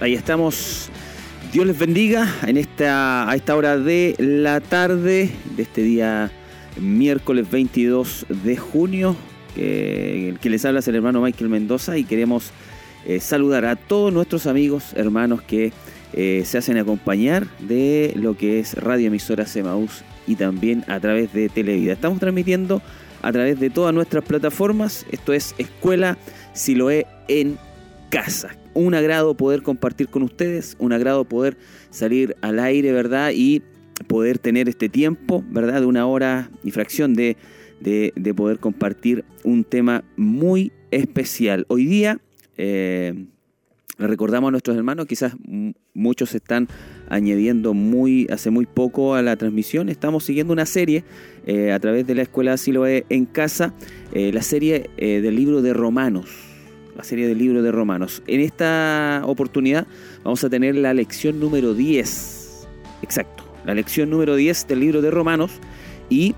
Ahí estamos. Dios les bendiga en esta, a esta hora de la tarde de este día miércoles 22 de junio. Que, que les habla es el hermano Michael Mendoza y queremos eh, saludar a todos nuestros amigos, hermanos que eh, se hacen acompañar de lo que es Radio Emisora Semaús y también a través de Televida. Estamos transmitiendo a través de todas nuestras plataformas. Esto es Escuela Siloé en casa. Un agrado poder compartir con ustedes, un agrado poder salir al aire, ¿verdad? Y poder tener este tiempo, ¿verdad? De una hora y fracción de, de, poder compartir un tema muy especial. Hoy día eh, recordamos a nuestros hermanos, quizás muchos están añadiendo muy, hace muy poco a la transmisión. Estamos siguiendo una serie eh, a través de la Escuela Siloé en Casa, eh, la serie del libro de Romanos serie del libro de Romanos. En esta oportunidad vamos a tener la lección número 10. Exacto, la lección número 10 del libro de Romanos y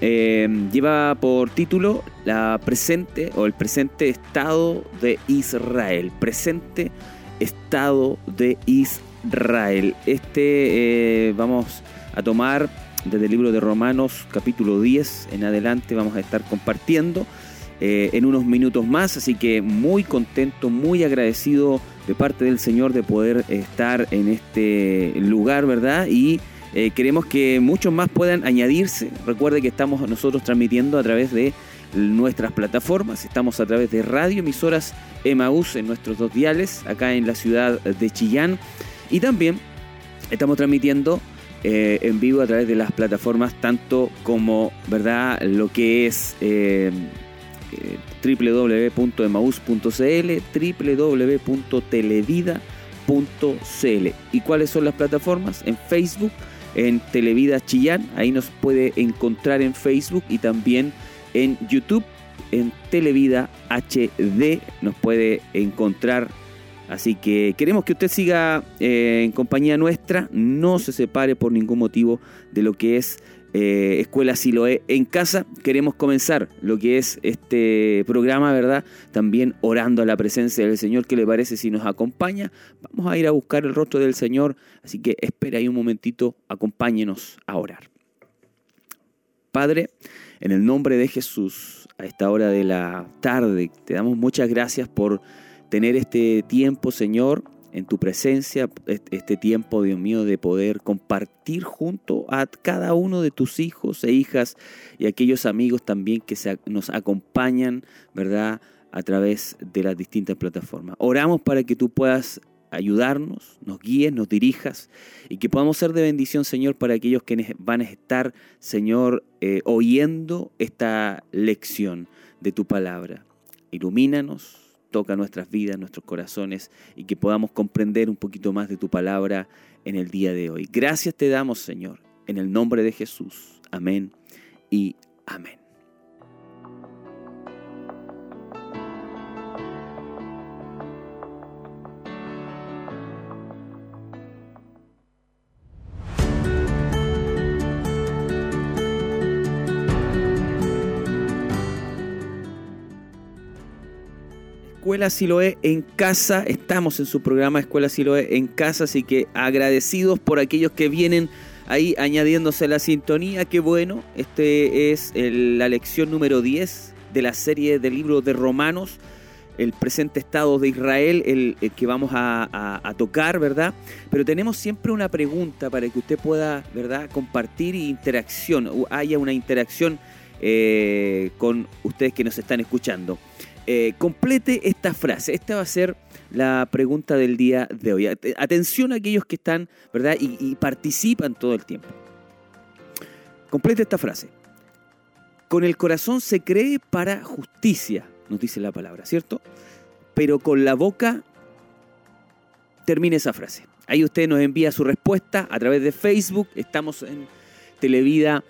eh, lleva por título la presente o el presente estado de Israel. Presente estado de Israel. Este eh, vamos a tomar desde el libro de Romanos capítulo 10 en adelante vamos a estar compartiendo eh, en unos minutos más, así que muy contento, muy agradecido de parte del Señor de poder estar en este lugar, ¿verdad? Y eh, queremos que muchos más puedan añadirse. Recuerde que estamos nosotros transmitiendo a través de nuestras plataformas, estamos a través de radio emisoras Emaús en nuestros dos diales, acá en la ciudad de Chillán, y también estamos transmitiendo eh, en vivo a través de las plataformas, tanto como, ¿verdad?, lo que es www.emaus.cl, www.televida.cl. ¿Y cuáles son las plataformas? En Facebook, en Televida Chillán, ahí nos puede encontrar en Facebook y también en YouTube, en Televida HD, nos puede encontrar. Así que queremos que usted siga eh, en compañía nuestra, no se separe por ningún motivo de lo que es eh, Escuela Siloé en casa. Queremos comenzar lo que es este programa, ¿verdad? También orando a la presencia del Señor. ¿Qué le parece si nos acompaña? Vamos a ir a buscar el rostro del Señor, así que espera ahí un momentito, acompáñenos a orar. Padre, en el nombre de Jesús, a esta hora de la tarde, te damos muchas gracias por tener este tiempo, Señor, en tu presencia, este tiempo, Dios mío, de poder compartir junto a cada uno de tus hijos e hijas y aquellos amigos también que nos acompañan, ¿verdad? A través de las distintas plataformas. Oramos para que tú puedas ayudarnos, nos guíes, nos dirijas y que podamos ser de bendición, Señor, para aquellos que van a estar, Señor, eh, oyendo esta lección de tu palabra. Ilumínanos, toca nuestras vidas, nuestros corazones y que podamos comprender un poquito más de tu palabra en el día de hoy. Gracias te damos, Señor, en el nombre de Jesús. Amén y amén. Escuela Siloé en casa. Estamos en su programa Escuela Siloé en casa, así que agradecidos por aquellos que vienen ahí añadiéndose la sintonía. Qué bueno, este es la lección número 10 de la serie del libro de Romanos, el presente estado de Israel, el, que vamos a, tocar, ¿verdad? Pero tenemos siempre una pregunta para que usted pueda, ¿verdad?, compartir y interacción, haya una interacción eh, con ustedes que nos están escuchando. Eh, complete esta frase. Esta va a ser la pregunta del día de hoy. Atención a aquellos que están, ¿verdad? Y, participan todo el tiempo. Complete esta frase. Con el corazón se cree para justicia, nos dice la palabra, ¿cierto? Pero con la boca termine esa frase. Ahí usted nos envía su respuesta a través de Facebook. Estamos en Televida,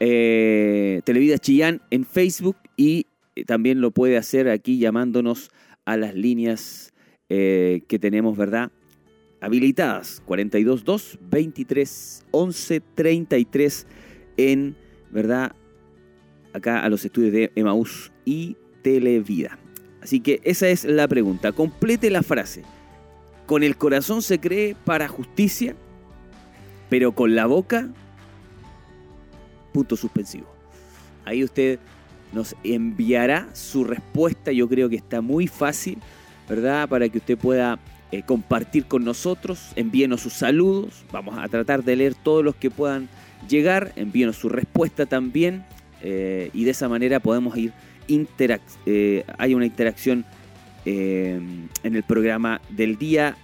eh, Televida Chillán en Facebook y también lo puede hacer aquí llamándonos a las líneas eh, que tenemos, ¿verdad? Habilitadas 422 23 11 33 en, ¿verdad? Acá a los estudios de Emaús y Televida. Así que esa es la pregunta. Complete la frase. con el corazón se cree para justicia, pero con la boca, punto suspensivo. Ahí usted nos enviará su respuesta, yo creo que está muy fácil, ¿verdad? Para que usted pueda eh, compartir con nosotros, envíenos sus saludos, vamos a tratar de leer todos los que puedan llegar, envíenos su respuesta también. Eh, y de esa manera podemos ir, eh, hay una interacción en el programa del día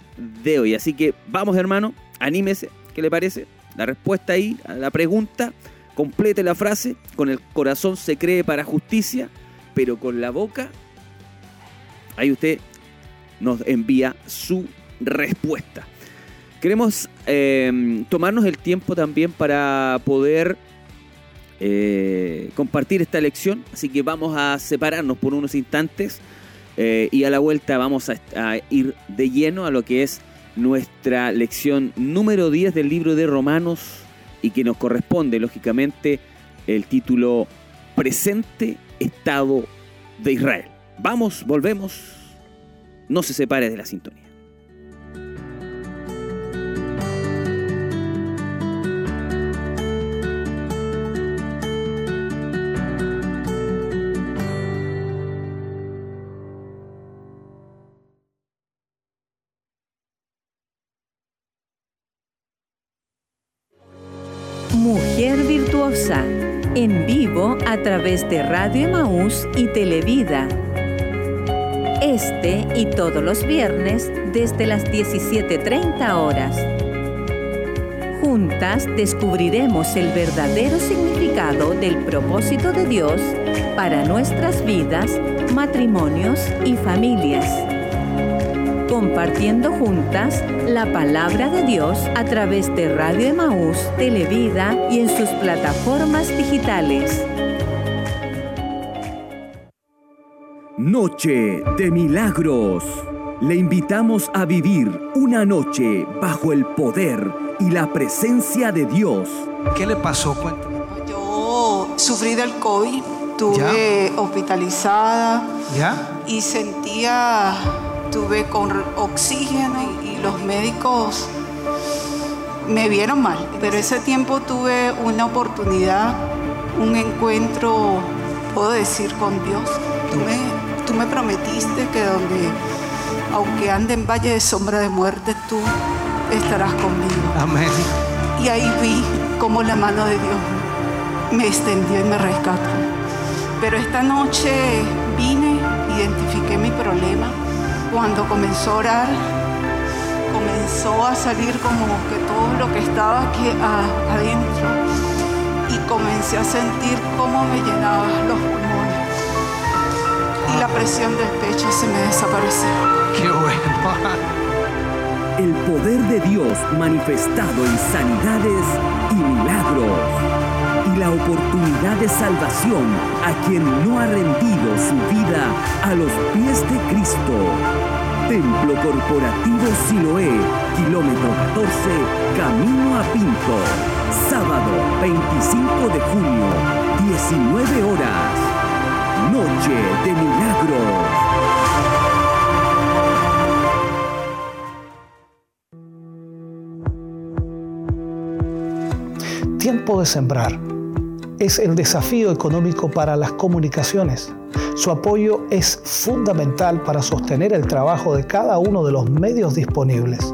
de hoy. Así que vamos hermano, anímese, ¿qué le parece? La respuesta ahí la pregunta, complete la frase, con el corazón se cree para justicia, pero con la boca, ahí usted nos envía su respuesta. Queremos eh, tomarnos el tiempo también para poder eh, compartir esta lección, así que vamos a separarnos por unos instantes eh, y a la vuelta vamos a, a, ir de lleno a lo que es nuestra lección número 10 del libro de Romanos y que nos corresponde, lógicamente, el título Presente Estado de Israel. Vamos, volvemos no se separe de la sintonía. Través de Radio Emaús y Televida este y todos los viernes desde las 17.30 horas. Juntas descubriremos el verdadero significado del propósito de Dios para nuestras vidas, matrimonios y familias. Compartiendo juntas la palabra de Dios a través de Radio Emaús, Televida y en sus plataformas digitales. Noche de Milagros. Le invitamos a vivir una noche bajo el poder y la presencia de Dios. ¿Qué le pasó? Cuéntame. Yo sufrí del COVID, tuve hospitalizada ¿Ya? y sentía, tuve con oxígeno y, y los médicos me vieron mal. Pero ese tiempo tuve una oportunidad, un encuentro, puedo decir, con Dios. Tú me, tú me prometiste que donde, aunque ande en valle de sombra de muerte, tú estarás conmigo. Amén. Y ahí vi cómo la mano de Dios me extendió y me rescató. Pero esta noche vine, identifiqué mi problema. Cuando comenzó a orar, comenzó a salir como que todo lo que estaba aquí adentro. Y comencé a sentir cómo me llenaba los pulmones. La presión del pecho se me desapareció. Qué bueno. El poder de Dios manifestado en sanidades y milagros. Y la oportunidad de salvación a quien no ha rendido su vida a los pies de Cristo. Templo Corporativo Siloé, kilómetro 14, camino a Pinto. Sábado 25 de junio, 19 horas. Noche de Milagros. Tiempo de sembrar es el desafío económico para las comunicaciones. Su apoyo es fundamental para sostener el trabajo de cada uno de los medios disponibles.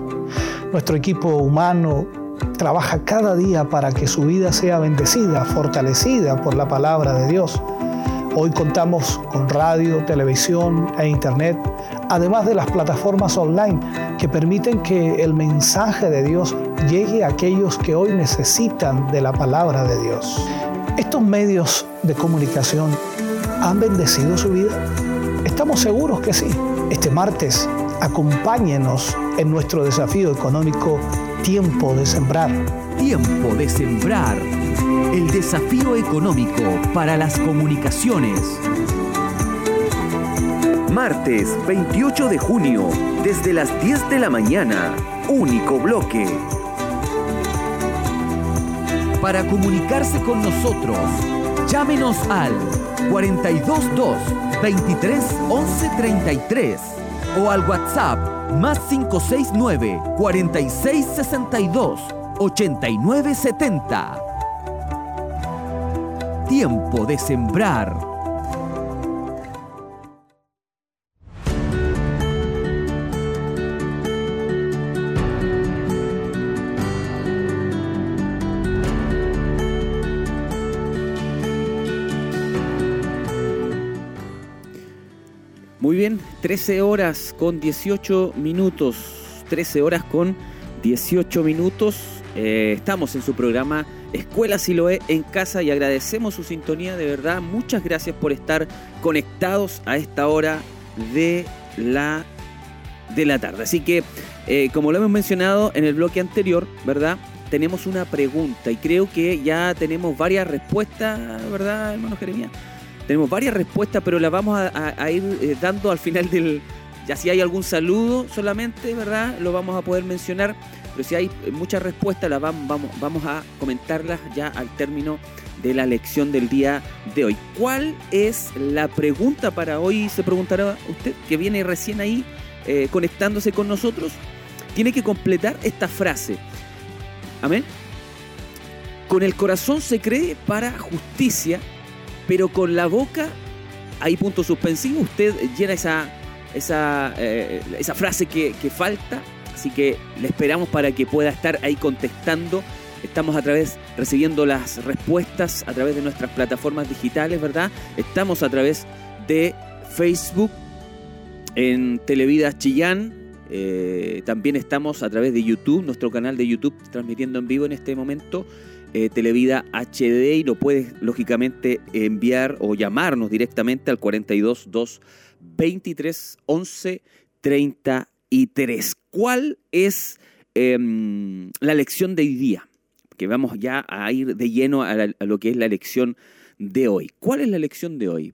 Nuestro equipo humano trabaja cada día para que su vida sea bendecida, fortalecida por la palabra de Dios. Hoy contamos con radio, televisión e internet, además de las plataformas online que permiten que el mensaje de Dios llegue a aquellos que hoy necesitan de la palabra de Dios. ¿Estos medios de comunicación han bendecido su vida? Estamos seguros que sí. Este martes, acompáñenos en nuestro desafío económico Tiempo de Sembrar. Tiempo de sembrar. El desafío económico para las comunicaciones. Martes 28 de junio, desde las 10 de la mañana. Único bloque. Para comunicarse con nosotros, llámenos al 422 23 11 33 o al WhatsApp Más 569 4662 8970. Tiempo de sembrar. Muy bien, 13 horas con 18 minutos. 13 horas con 18 minutos. Eh, estamos en su programa Escuela Siloé en casa y agradecemos su sintonía de verdad. Muchas gracias por estar conectados a esta hora de la, de la tarde. Así que, eh, como lo hemos mencionado en el bloque anterior, ¿verdad? Tenemos una pregunta y creo que ya tenemos varias respuestas, ¿verdad, hermano Jeremías? Tenemos varias respuestas, pero las vamos a, ir eh, dando al final del... Ya si hay algún saludo solamente, ¿verdad? Lo vamos a poder mencionar. Pero si hay muchas respuestas, las vamos, vamos, a comentarlas ya al término de la lección del día de hoy. ¿Cuál es la pregunta para hoy? Se preguntará usted, que viene recién ahí eh, conectándose con nosotros. Tiene que completar esta frase. Amén. Con el corazón se cree para justicia pero con la boca hay punto suspensivo, usted llena esa, esa, eh, esa frase que, falta, así que le esperamos para que pueda estar ahí contestando. Estamos a través, recibiendo las respuestas a través de nuestras plataformas digitales, ¿verdad? Estamos a través de Facebook, en Televida Chillán, eh, también estamos a través de YouTube, nuestro canal de YouTube, transmitiendo en vivo en este momento. Eh, Televida HD y lo puedes lógicamente enviar o llamarnos directamente al 42 2 23 11 33. ¿Cuál es em, la lección de hoy día? Que vamos ya a ir de lleno a, lo que es la lección de hoy. ¿Cuál es la lección de hoy?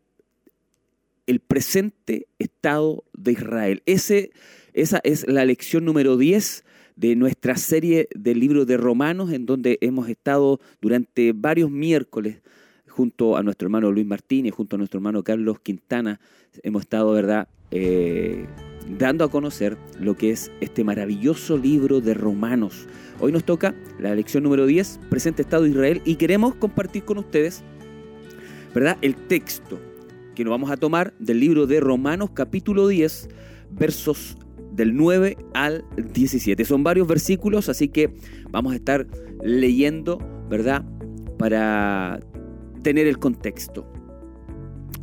El presente estado de Israel. Ese, esa es la lección número 10 de nuestra serie del libro de Romanos, en donde hemos estado durante varios miércoles junto a nuestro hermano Luis Martínez, junto a nuestro hermano Carlos Quintana, hemos estado, ¿verdad?, eh, dando a conocer lo que es este maravilloso libro de Romanos. Hoy nos toca la lección número 10, presente Estado de Israel, y queremos compartir con ustedes, ¿verdad?, el texto que nos vamos a tomar del libro de Romanos capítulo 10, versos del 9 al 17. Son varios versículos, así que vamos a estar leyendo, ¿verdad? Para tener el contexto.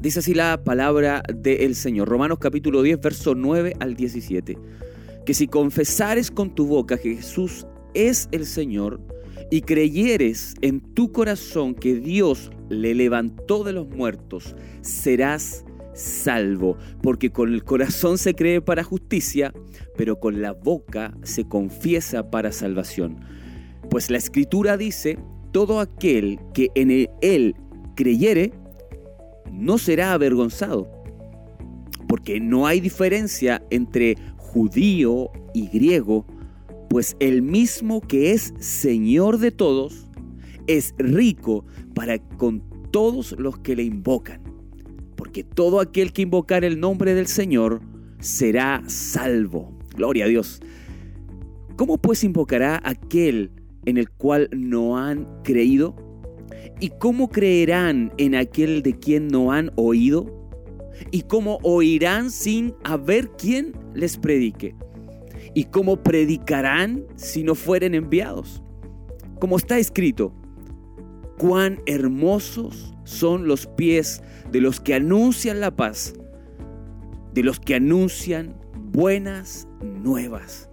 Dice así la palabra del Señor. Romanos capítulo 10, verso 9 al 17. Que si confesares con tu boca que Jesús es el Señor y creyeres en tu corazón que Dios le levantó de los muertos, serás salvo, porque con el corazón se cree para justicia, pero con la boca se confiesa para salvación. Pues la escritura dice, todo aquel que en él creyere, no será avergonzado, porque no hay diferencia entre judío y griego, pues el mismo que es Señor de todos, es rico para con todos los que le invocan porque todo aquel que invocar el nombre del Señor será salvo. Gloria a Dios. ¿Cómo pues invocará aquel en el cual no han creído? ¿Y cómo creerán en aquel de quien no han oído? ¿Y cómo oirán sin haber quien les predique? ¿Y cómo predicarán si no fueren enviados? Como está escrito, cuán hermosos son los pies de los que anuncian la paz, de los que anuncian buenas nuevas.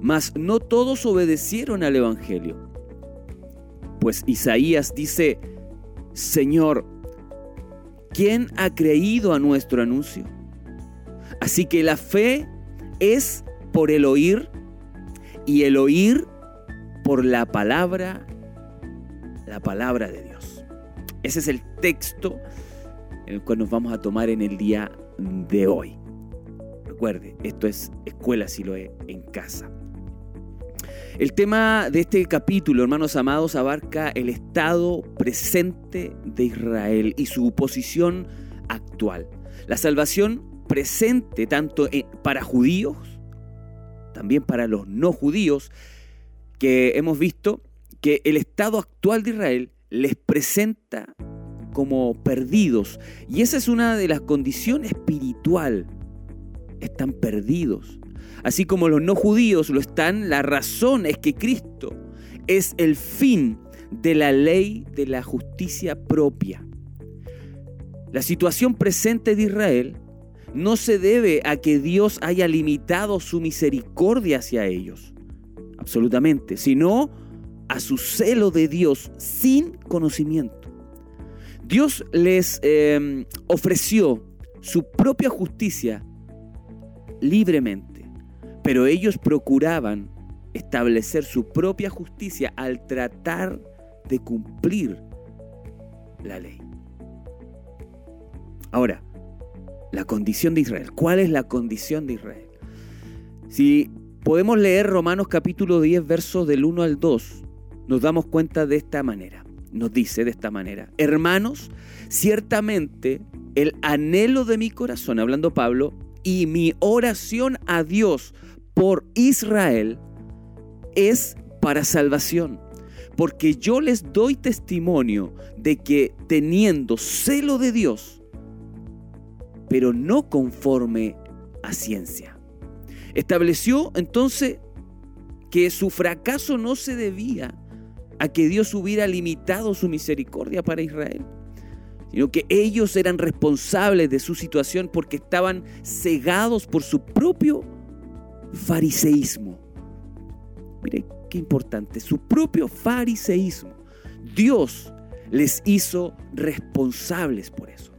Mas no todos obedecieron al Evangelio. Pues Isaías dice, Señor, ¿quién ha creído a nuestro anuncio? Así que la fe es por el oír y el oír por la palabra, la palabra de Dios. Ese es el texto el cual nos vamos a tomar en el día de hoy. Recuerde, esto es Escuela Siloé en casa. El tema de este capítulo, hermanos amados, abarca el estado presente de Israel y su posición actual. La salvación presente tanto para judíos también para los no judíos, que hemos visto que el estado actual de Israel les presenta como perdidos. Y esa es una de las condiciones espiritual. Están perdidos. Así como los no judíos lo están, la razón es que Cristo es el fin de la ley de la justicia propia. La situación presente de Israel no se debe a que Dios haya limitado su misericordia hacia ellos, absolutamente, sino a su celo de Dios sin conocimiento. Dios les em, ofreció su propia justicia libremente, pero ellos procuraban establecer su propia justicia al tratar de cumplir la ley. Ahora, la condición de Israel. ¿Cuál es la condición de Israel? Si podemos leer Romanos capítulo 10, versos del 1 al 2, nos damos cuenta de esta manera. Nos dice de esta manera, hermanos, ciertamente el anhelo de mi corazón, hablando Pablo, y mi oración a Dios por Israel es para salvación. Porque yo les doy testimonio de que teniendo celo de Dios, pero no conforme a ciencia. Estableció entonces que su fracaso no se debía a que Dios hubiera limitado su misericordia para Israel, sino que ellos eran responsables de su situación porque estaban cegados por su propio fariseísmo. Mire qué importante, su propio fariseísmo. Dios les hizo responsables por eso.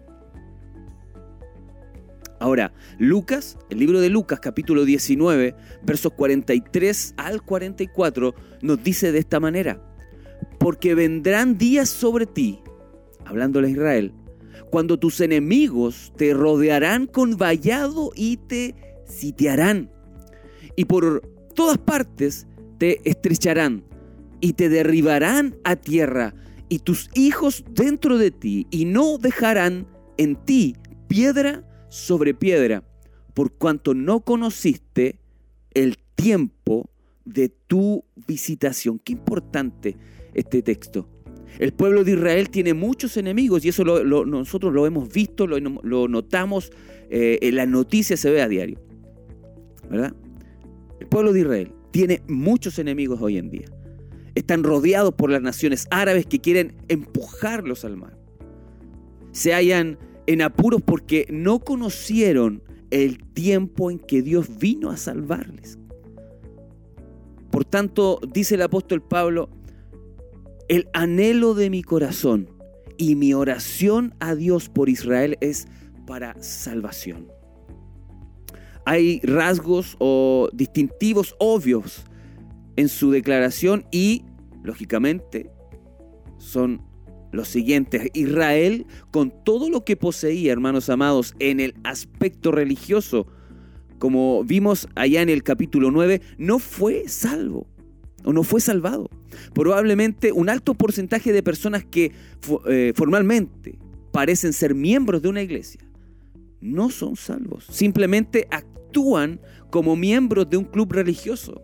Ahora, Lucas, el libro de Lucas capítulo 19, versos 43 al 44, nos dice de esta manera, porque vendrán días sobre ti, hablándole a Israel, cuando tus enemigos te rodearán con vallado y te sitiarán, y por todas partes te estrecharán y te derribarán a tierra y tus hijos dentro de ti, y no dejarán en ti piedra sobre piedra, por cuanto no conociste el tiempo de tu visitación. Qué importante este texto. El pueblo de Israel tiene muchos enemigos y eso nosotros lo hemos visto, lo, notamos, eh, en las noticias se ve a diario. ¿Verdad? El pueblo de Israel tiene muchos enemigos hoy en día. Están rodeados por las naciones árabes que quieren empujarlos al mar. Se hayan en apuros porque no conocieron el tiempo en que Dios vino a salvarles. Por tanto, dice el apóstol Pablo, el anhelo de mi corazón y mi oración a Dios por Israel es para salvación. Hay rasgos o distintivos obvios en su declaración y, lógicamente, son los siguientes. Israel, con todo lo que poseía, hermanos amados, en el aspecto religioso, como vimos allá en el capítulo 9, no fue salvo o no fue salvado. Probablemente un alto porcentaje de personas que eh, formalmente parecen ser miembros de una iglesia no son salvos. Simplemente actúan como miembros de un club religioso.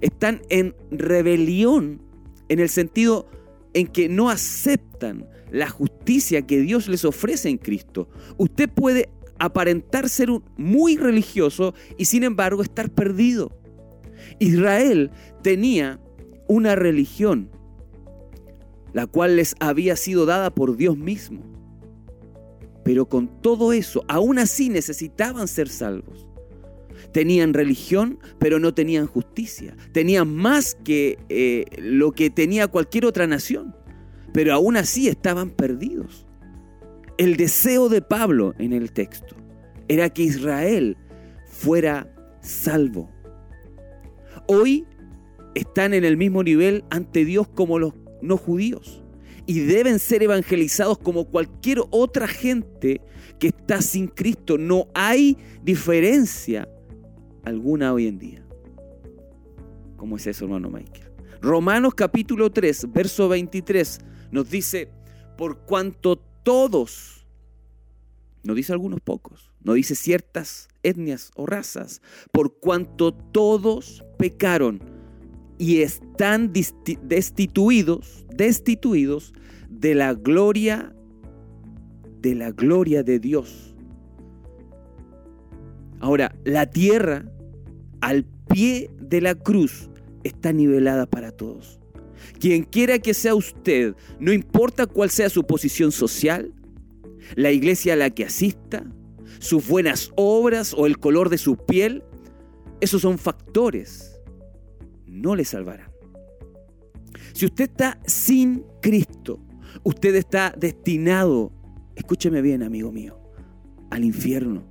Están en rebelión en el sentido en que no aceptan la justicia que Dios les ofrece en Cristo. Usted puede aparentar ser muy religioso y sin embargo estar perdido. Israel tenía una religión, la cual les había sido dada por Dios mismo. Pero con todo eso, aún así necesitaban ser salvos. Tenían religión, pero no tenían justicia. Tenían más que eh, lo que tenía cualquier otra nación. Pero aún así estaban perdidos. El deseo de Pablo en el texto era que Israel fuera salvo. Hoy están en el mismo nivel ante Dios como los no judíos y deben ser evangelizados como cualquier otra gente que está sin Cristo. No hay diferencia alguna hoy en día. ¿Cómo es eso, hermano Michael? Romanos capítulo 3, verso 23 nos dice, por cuanto todos, no dice algunos pocos, no dice ciertas etnias o razas, por cuanto todos pecaron y están destituidos, destituidos de la gloria de la gloria de Dios. Ahora, la tierra al pie de la cruz está nivelada para todos. Quien quiera que sea usted, no importa cuál sea su posición social, la iglesia a la que asista, sus buenas obras o el color de su piel, esos son factores. No le salvarán. Si usted está sin Cristo, usted está destinado, escúcheme bien amigo mío, al infierno.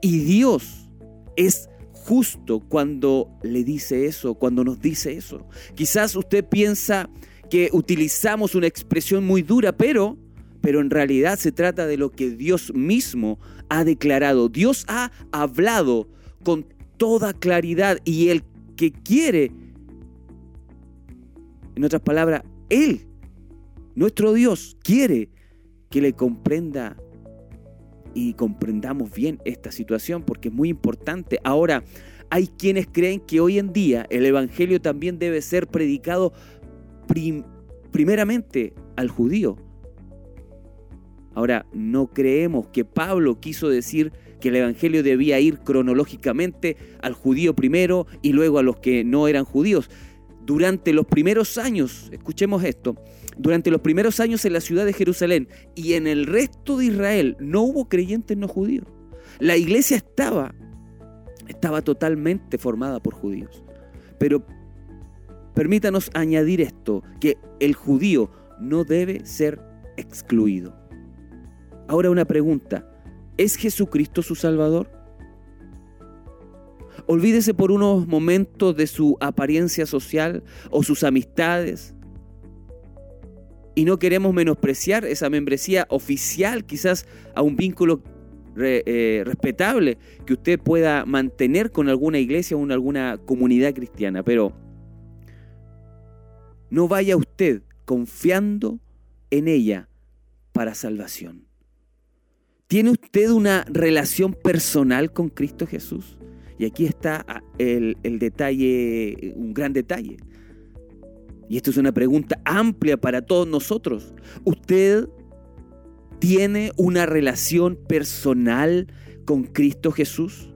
Y Dios es justo cuando le dice eso, cuando nos dice eso. Quizás usted piensa que utilizamos una expresión muy dura, pero pero en realidad se trata de lo que Dios mismo ha declarado. Dios ha hablado con toda claridad y el que quiere, en otras palabras, Él, nuestro Dios, quiere que le comprenda y comprendamos bien esta situación porque es muy importante. Ahora, hay quienes creen que hoy en día el Evangelio también debe ser predicado primeramente al judío Ahora, no creemos que Pablo quiso decir que el Evangelio debía ir cronológicamente al judío primero y luego a los que no eran judíos. Durante los primeros años, escuchemos esto, durante los primeros años en la ciudad de Jerusalén y en el resto de Israel no hubo creyentes no judíos. La iglesia estaba, estaba totalmente formada por judíos. Pero permítanos añadir esto, que el judío no debe ser excluido. Ahora una pregunta, ¿es Jesucristo su Salvador? Olvídese por unos momentos de su apariencia social o sus amistades. Y no queremos menospreciar esa membresía oficial, quizás a un vínculo eh, respetable que usted pueda mantener con alguna iglesia o alguna comunidad cristiana. Pero no vaya usted confiando en ella para salvación. ¿Tiene usted una relación personal con Cristo Jesús? Y aquí está ah, el, detalle, un gran detalle. Y esto es una pregunta amplia para todos nosotros. ¿Usted tiene una relación personal con Cristo Jesús?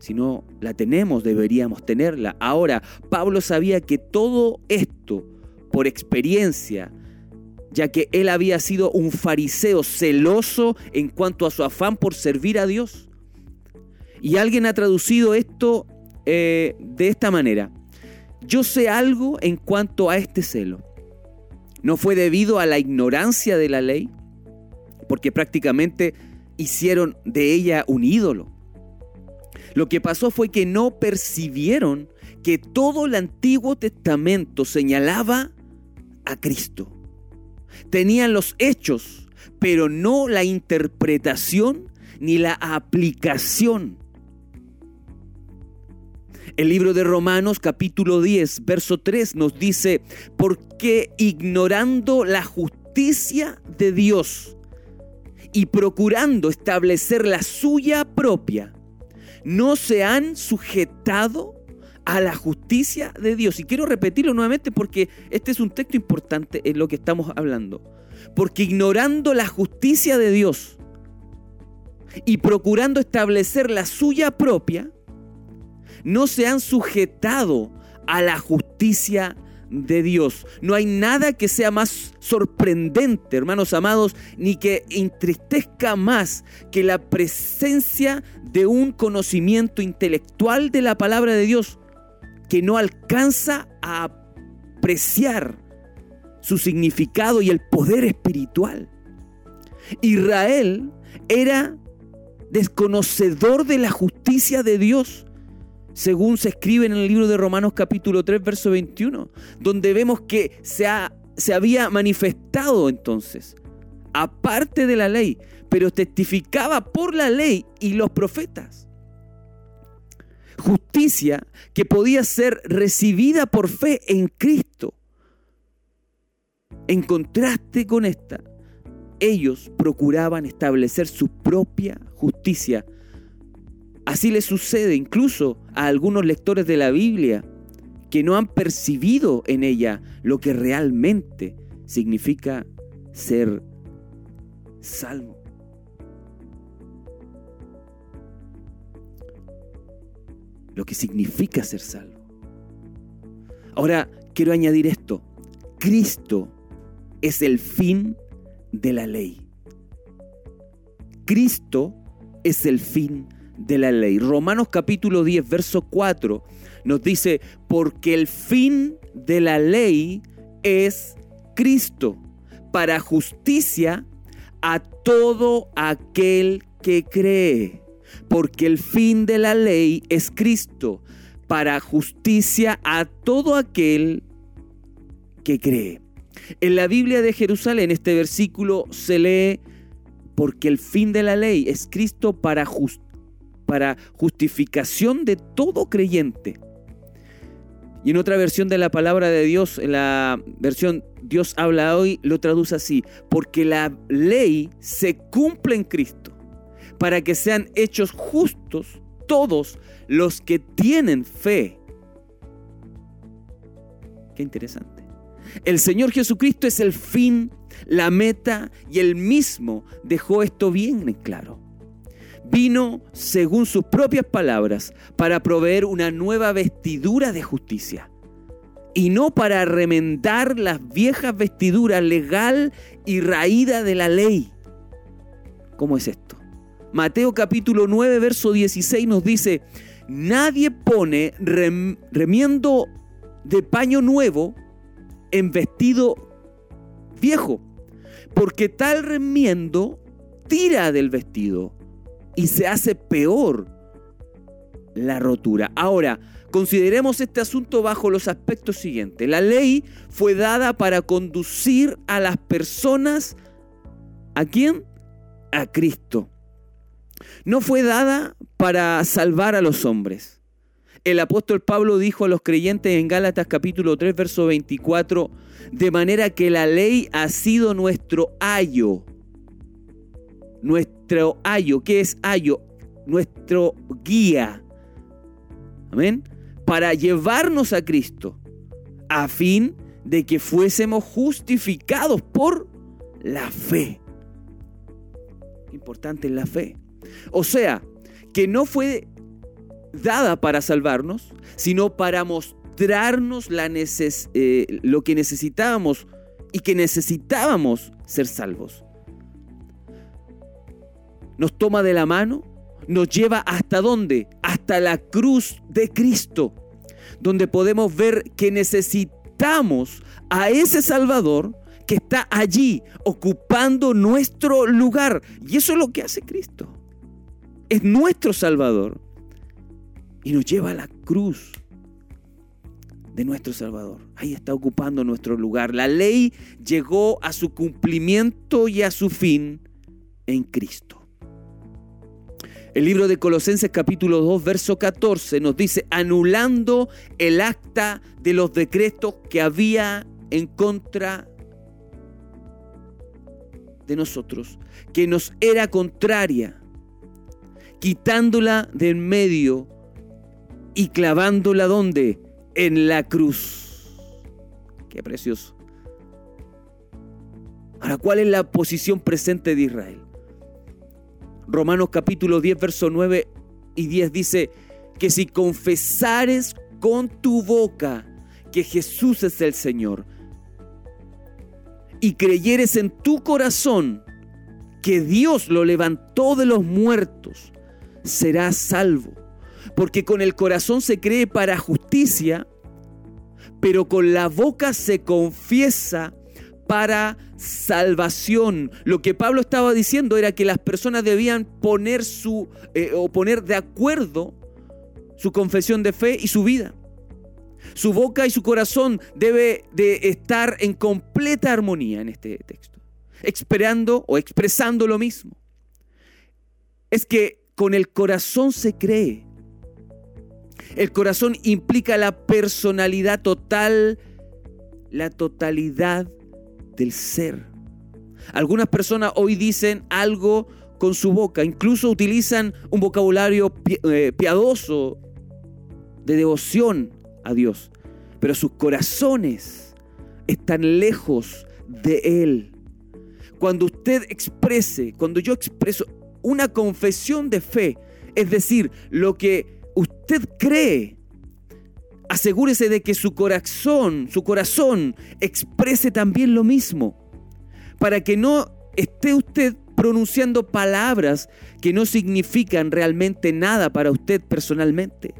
Si no la tenemos, deberíamos tenerla. Ahora, Pablo sabía que todo esto, por experiencia, ya que él había sido un fariseo celoso en cuanto a su afán por servir a Dios. Y alguien ha traducido esto eh, de esta manera. Yo sé algo en cuanto a este celo. No fue debido a la ignorancia de la ley, porque prácticamente hicieron de ella un ídolo. Lo que pasó fue que no percibieron que todo el Antiguo Testamento señalaba a Cristo tenían los hechos, pero no la interpretación ni la aplicación. El libro de Romanos capítulo 10, verso 3 nos dice, porque ignorando la justicia de Dios y procurando establecer la suya propia, no se han sujetado a la justicia de Dios. Y quiero repetirlo nuevamente porque este es un texto importante en lo que estamos hablando. Porque ignorando la justicia de Dios y procurando establecer la suya propia, no se han sujetado a la justicia de Dios. No hay nada que sea más sorprendente, hermanos amados, ni que entristezca más que la presencia de un conocimiento intelectual de la palabra de Dios que no alcanza a apreciar su significado y el poder espiritual. Israel era desconocedor de la justicia de Dios, según se escribe en el libro de Romanos capítulo 3, verso 21, donde vemos que se, se había manifestado entonces, aparte de la ley, pero testificaba por la ley y los profetas justicia que podía ser recibida por fe en Cristo. En contraste con esta, ellos procuraban establecer su propia justicia. Así le sucede incluso a algunos lectores de la Biblia que no han percibido en ella lo que realmente significa ser salvo. Lo que significa ser salvo. Ahora, quiero añadir esto. Cristo es el fin de la ley. Cristo es el fin de la ley. Romanos capítulo 10, verso 4 nos dice, porque el fin de la ley es Cristo, para justicia a todo aquel que cree. Porque el fin de la ley es Cristo, para justicia a todo aquel que cree. En la Biblia de Jerusalén este versículo se lee porque el fin de la ley es Cristo para, para justificación de todo creyente. Y en otra versión de la palabra de Dios, en la versión Dios habla hoy, lo traduce así, porque la ley se cumple en Cristo, para que sean hechos justos todos los que tienen fe. Qué interesante. El Señor Jesucristo es el fin, la meta y el mismo dejó esto bien en claro. Vino, según sus propias palabras, para proveer una nueva vestidura de justicia y no para remendar las viejas vestiduras legal y raída de la ley. ¿Cómo es esto? Mateo capítulo 9, verso 16 nos dice, nadie pone remiendo de paño nuevo en vestido viejo, porque tal remiendo tira del vestido y se hace peor la rotura. Ahora, consideremos este asunto bajo los aspectos siguientes. La ley fue dada para conducir a las personas ¿a quién? A Cristo. No fue dada para salvar a los hombres el apóstol Pablo dijo a los creyentes en Gálatas capítulo 3, verso 24, de manera que la ley ha sido nuestro ayo. Nuestro ayo, ¿qué es ayo? Nuestro guía. Amén. Para llevarnos a Cristo, a fin de que fuésemos justificados por la fe. Importante la fe. O sea, que no fue dada para salvarnos, sino para mostrarnos eh, lo que necesitábamos y que necesitábamos ser salvos. Nos toma de la mano, nos lleva hasta dónde? Hasta la cruz de Cristo, donde podemos ver que necesitamos a ese Salvador que está allí ocupando nuestro lugar. Y eso es lo que hace Cristo. Es nuestro Salvador y nos lleva a la cruz de nuestro Salvador. Ahí está ocupando nuestro lugar. La ley llegó a su cumplimiento y a su fin en Cristo. El libro de Colosenses capítulo 2, verso 14 nos dice, anulando el acta de los decretos que había en contra de nosotros, que nos era contraria, quitándola del medio y clavándola donde? En la cruz. Qué precioso. Ahora, ¿cuál es la posición presente de Israel? Romanos capítulo 10, verso 9 y 10 dice que si confesares con tu boca que Jesús es el Señor y creyeres en tu corazón que Dios lo levantó de los muertos, serás salvo. Porque con el corazón se cree para justicia, pero con la boca se confiesa para salvación. Lo que Pablo estaba diciendo era que las personas debían poner su eh, o poner de acuerdo su confesión de fe y su vida. Su boca y su corazón debe de estar en completa armonía en este texto, esperando o expresando lo mismo. Es que con el corazón se cree el corazón implica la personalidad total, la totalidad del ser. Algunas personas hoy dicen algo con su boca, incluso utilizan un vocabulario eh, piadoso de devoción a Dios, pero sus corazones están lejos de Él. Cuando usted exprese, cuando yo expreso una confesión de fe, es decir, lo que usted cree, asegúrese de que su corazón, su corazón exprese también lo mismo, para que no esté usted pronunciando palabras que no significan realmente nada para usted personalmente.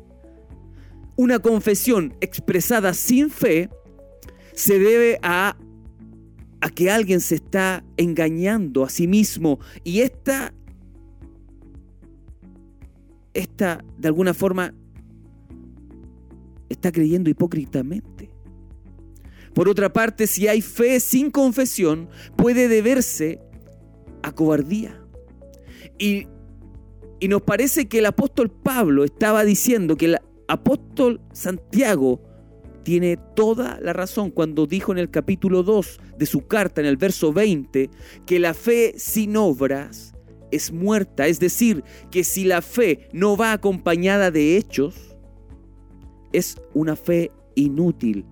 Una confesión expresada sin fe se debe a, a que alguien se está engañando a sí mismo y esta, esta de alguna forma está creyendo hipócritamente. Por otra parte, si hay fe sin confesión, puede deberse a cobardía. Y, y nos parece que el apóstol Pablo estaba diciendo que el apóstol Santiago tiene toda la razón cuando dijo en el capítulo 2 de su carta, en el verso 20, que la fe sin obras es muerta. Es decir, que si la fe no va acompañada de hechos, es una fe inútil.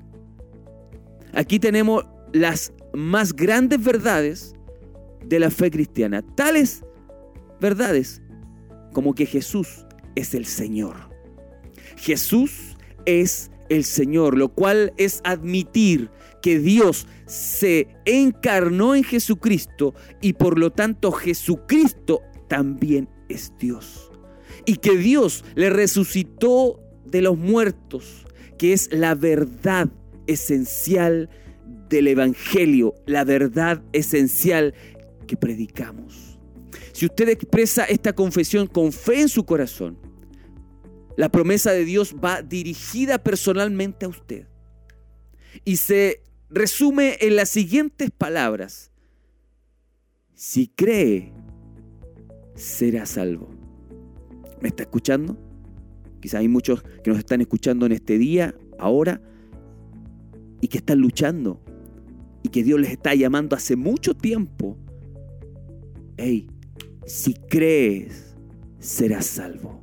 Aquí tenemos las más grandes verdades de la fe cristiana. Tales verdades como que Jesús es el Señor. Jesús es el Señor, lo cual es admitir que Dios se encarnó en Jesucristo y por lo tanto Jesucristo también es Dios. Y que Dios le resucitó de los muertos, que es la verdad esencial del Evangelio, la verdad esencial que predicamos. Si usted expresa esta confesión con fe en su corazón, la promesa de Dios va dirigida personalmente a usted. Y se resume en las siguientes palabras. Si cree, será salvo. ¿Me está escuchando? Quizás hay muchos que nos están escuchando en este día, ahora, y que están luchando, y que Dios les está llamando hace mucho tiempo hey, si crees, serás salvo.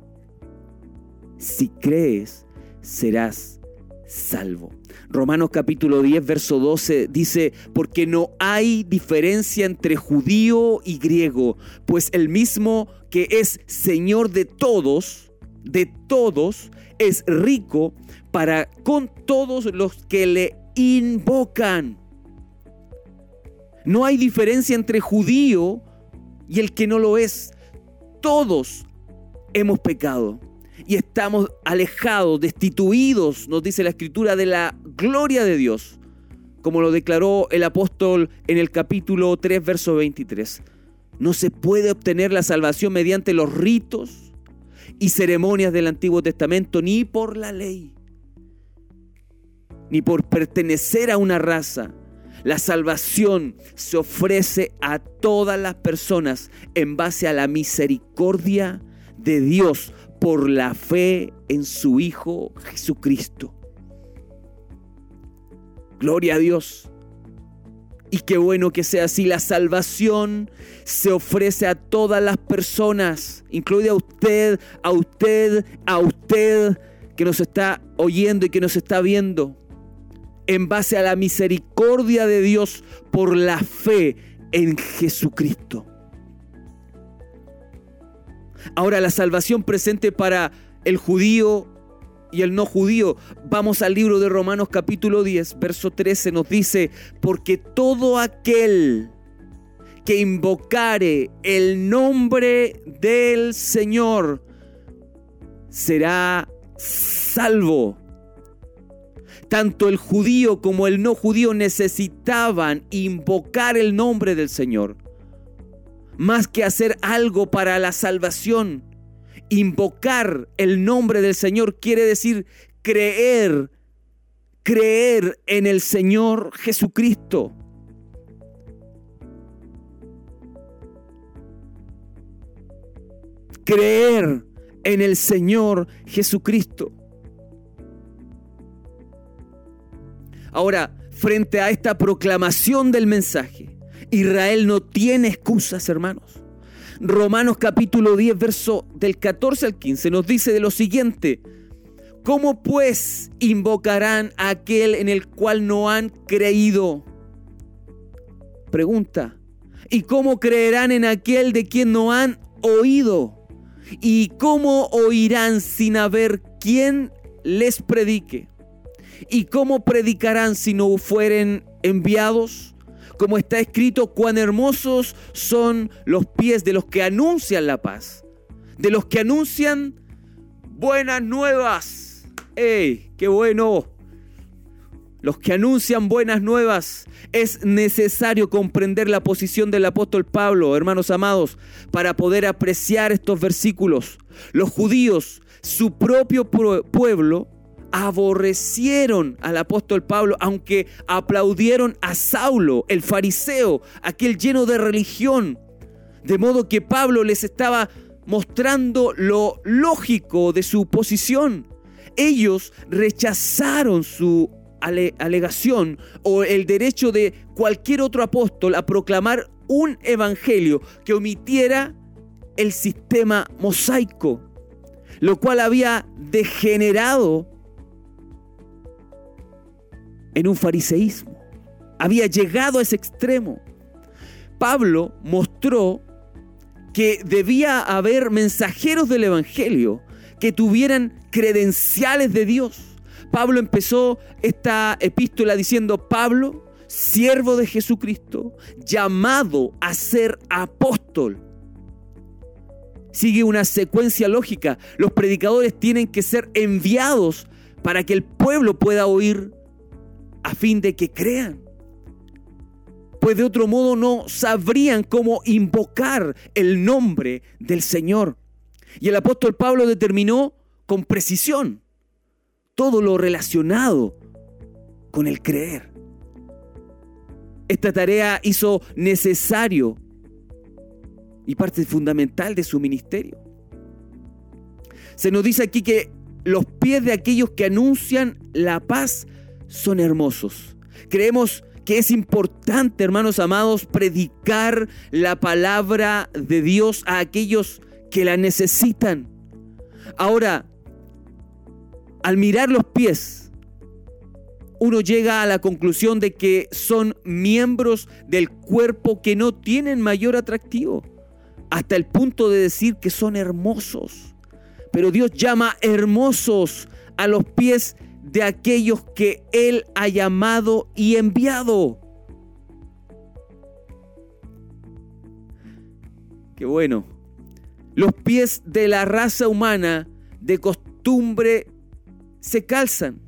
Si crees, serás salvo. Romanos capítulo 10, verso 12 dice, porque no hay diferencia entre judío y griego, pues el mismo que es Señor de todos, de todos, es rico para con todos los que le invocan. No hay diferencia entre judío y el que no lo es. Todos hemos pecado y estamos alejados, destituidos, nos dice la escritura, de la gloria de Dios, como lo declaró el apóstol en el capítulo 3, verso 23. No se puede obtener la salvación mediante los ritos y ceremonias del Antiguo Testamento, ni por la ley, ni por pertenecer a una raza, la salvación se ofrece a todas las personas en base a la misericordia de Dios por la fe en su Hijo Jesucristo. Gloria a Dios. Y qué bueno que sea así. La salvación se ofrece a todas las personas, incluida a usted, a usted, a usted que nos está oyendo y que nos está viendo en base a la misericordia de Dios por la fe en Jesucristo. Ahora la salvación presente para el judío y el no judío. Vamos al libro de Romanos capítulo 10, verso 13 nos dice, porque todo aquel que invocare el nombre del Señor será salvo. Tanto el judío como el no judío necesitaban invocar el nombre del Señor. Más que hacer algo para la salvación, invocar el nombre del Señor quiere decir creer, creer en el Señor Jesucristo. Creer en el Señor Jesucristo. Ahora, frente a esta proclamación del mensaje, Israel no tiene excusas, hermanos. Romanos capítulo 10, verso del 14 al 15 nos dice de lo siguiente. ¿Cómo pues invocarán a aquel en el cual no han creído? Pregunta. ¿Y cómo creerán en aquel de quien no han oído? ¿Y cómo oirán sin haber quien les predique? ¿Y cómo predicarán si no fueren enviados? Como está escrito, cuán hermosos son los pies de los que anuncian la paz, de los que anuncian buenas nuevas. ¡Ey, qué bueno! Los que anuncian buenas nuevas, es necesario comprender la posición del apóstol Pablo, hermanos amados, para poder apreciar estos versículos. Los judíos, su propio pueblo, aborrecieron al apóstol Pablo, aunque aplaudieron a Saulo, el fariseo, aquel lleno de religión. De modo que Pablo les estaba mostrando lo lógico de su posición. Ellos rechazaron su alegación o el derecho de cualquier otro apóstol a proclamar un evangelio que omitiera el sistema mosaico, lo cual había degenerado en un fariseísmo. Había llegado a ese extremo. Pablo mostró que debía haber mensajeros del Evangelio que tuvieran credenciales de Dios. Pablo empezó esta epístola diciendo, Pablo, siervo de Jesucristo, llamado a ser apóstol. Sigue una secuencia lógica. Los predicadores tienen que ser enviados para que el pueblo pueda oír a fin de que crean. Pues de otro modo no sabrían cómo invocar el nombre del Señor. Y el apóstol Pablo determinó con precisión todo lo relacionado con el creer. Esta tarea hizo necesario y parte fundamental de su ministerio. Se nos dice aquí que los pies de aquellos que anuncian la paz son hermosos. Creemos que es importante, hermanos amados, predicar la palabra de Dios a aquellos que la necesitan. Ahora, al mirar los pies, uno llega a la conclusión de que son miembros del cuerpo que no tienen mayor atractivo, hasta el punto de decir que son hermosos. Pero Dios llama hermosos a los pies de aquellos que Él ha llamado y enviado. Qué bueno. Los pies de la raza humana de costumbre se calzan.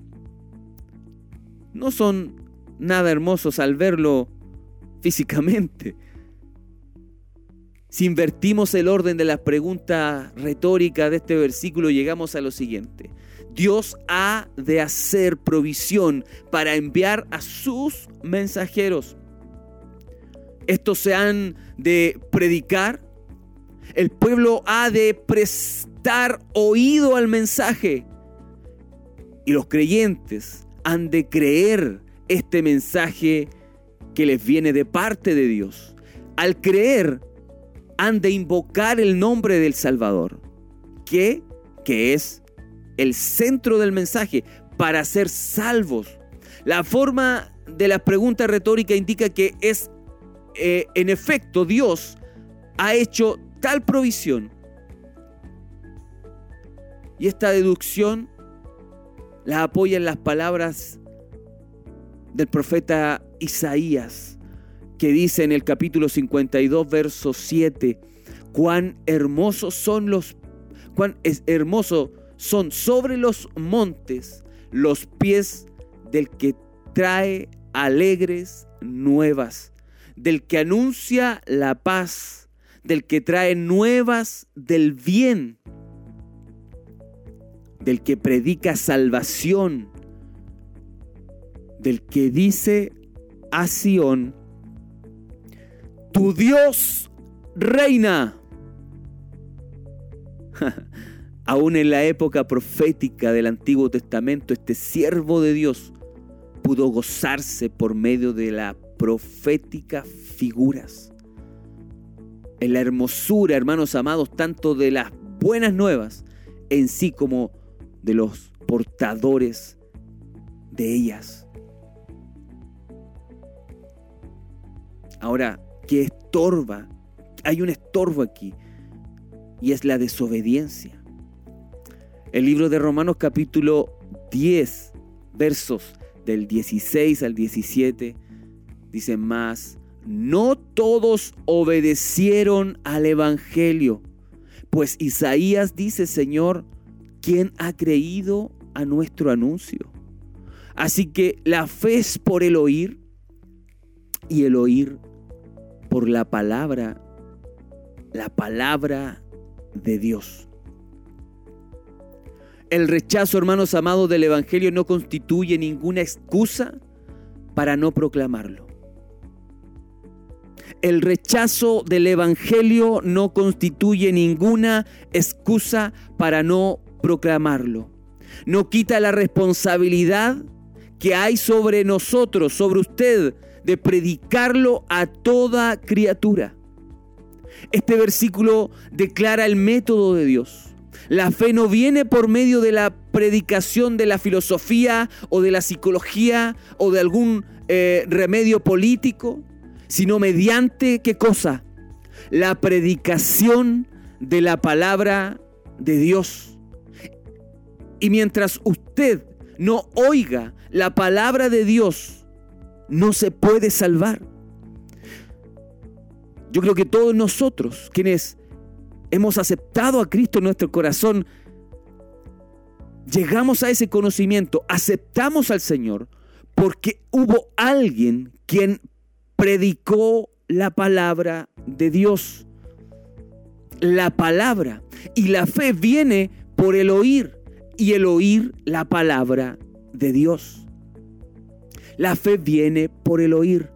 No son nada hermosos al verlo físicamente. Si invertimos el orden de las preguntas retóricas de este versículo, llegamos a lo siguiente. Dios ha de hacer provisión para enviar a sus mensajeros. Estos se han de predicar. El pueblo ha de prestar oído al mensaje. Y los creyentes han de creer este mensaje que les viene de parte de Dios. Al creer, han de invocar el nombre del Salvador, que, que es el centro del mensaje, para ser salvos. La forma de la pregunta retórica indica que es, eh, en efecto, Dios ha hecho tal provisión. Y esta deducción la apoyan las palabras del profeta Isaías, que dice en el capítulo 52, verso 7, cuán hermosos son los, cuán es hermoso son sobre los montes los pies del que trae alegres nuevas, del que anuncia la paz, del que trae nuevas del bien, del que predica salvación, del que dice a Sión, tu Dios reina. Aún en la época profética del Antiguo Testamento, este siervo de Dios pudo gozarse por medio de la proféticas figuras. En la hermosura, hermanos amados, tanto de las buenas nuevas en sí como de los portadores de ellas. Ahora, ¿qué estorba? Hay un estorbo aquí y es la desobediencia. El libro de Romanos capítulo 10, versos del 16 al 17, dice más, no todos obedecieron al Evangelio, pues Isaías dice, Señor, ¿quién ha creído a nuestro anuncio? Así que la fe es por el oír y el oír por la palabra, la palabra de Dios. El rechazo, hermanos amados, del Evangelio no constituye ninguna excusa para no proclamarlo. El rechazo del Evangelio no constituye ninguna excusa para no proclamarlo. No quita la responsabilidad que hay sobre nosotros, sobre usted, de predicarlo a toda criatura. Este versículo declara el método de Dios. La fe no viene por medio de la predicación de la filosofía o de la psicología o de algún eh, remedio político, sino mediante qué cosa? La predicación de la palabra de Dios. Y mientras usted no oiga la palabra de Dios, no se puede salvar. Yo creo que todos nosotros, quienes hemos aceptado a Cristo en nuestro corazón, llegamos a ese conocimiento, aceptamos al Señor, porque hubo alguien quien predicó la palabra de Dios. La palabra. Y la fe viene por el oír y el oír la palabra de Dios. La fe viene por el oír,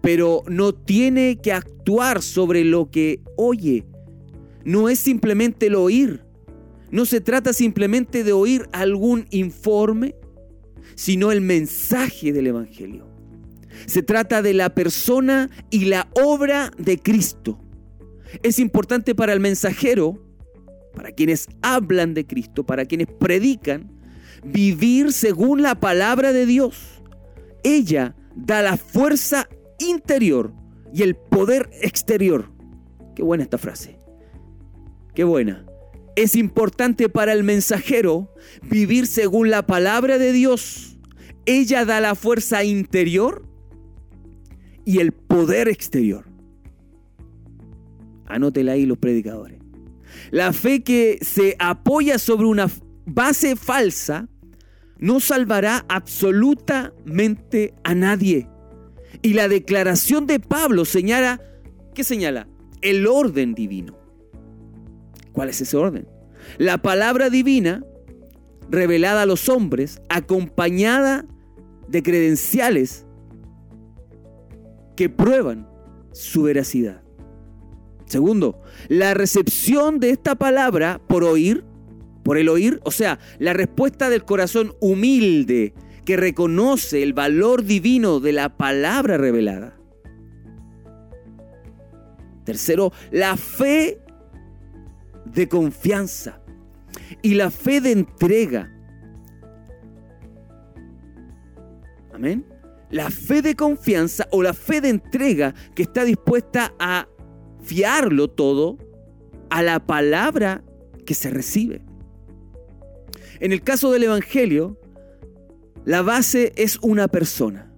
pero no tiene que actuar sobre lo que oye no es simplemente el oír. No se trata simplemente de oír algún informe, sino el mensaje del Evangelio. Se trata de la persona y la obra de Cristo. Es importante para el mensajero, para quienes hablan de Cristo, para quienes predican, vivir según la palabra de Dios. Ella da la fuerza interior y el poder exterior. Qué buena esta frase. Qué buena. Es importante para el mensajero vivir según la palabra de Dios. Ella da la fuerza interior y el poder exterior. Anótela ahí los predicadores. La fe que se apoya sobre una base falsa no salvará absolutamente a nadie. Y la declaración de Pablo señala, ¿qué señala? El orden divino. ¿Cuál es ese orden? La palabra divina revelada a los hombres, acompañada de credenciales que prueban su veracidad. Segundo, la recepción de esta palabra por oír, por el oír, o sea, la respuesta del corazón humilde que reconoce el valor divino de la palabra revelada. Tercero, la fe de confianza y la fe de entrega. Amén. La fe de confianza o la fe de entrega que está dispuesta a fiarlo todo a la palabra que se recibe. En el caso del Evangelio, la base es una persona.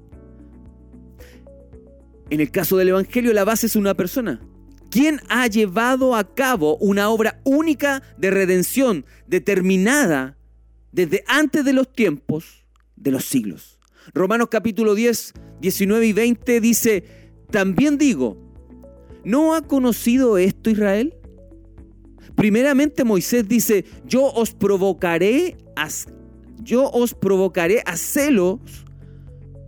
En el caso del Evangelio, la base es una persona. ¿Quién ha llevado a cabo una obra única de redención determinada desde antes de los tiempos de los siglos. Romanos capítulo 10, 19 y 20 dice, también digo, ¿no ha conocido esto Israel? Primeramente Moisés dice, yo os provocaré a, yo os provocaré a celos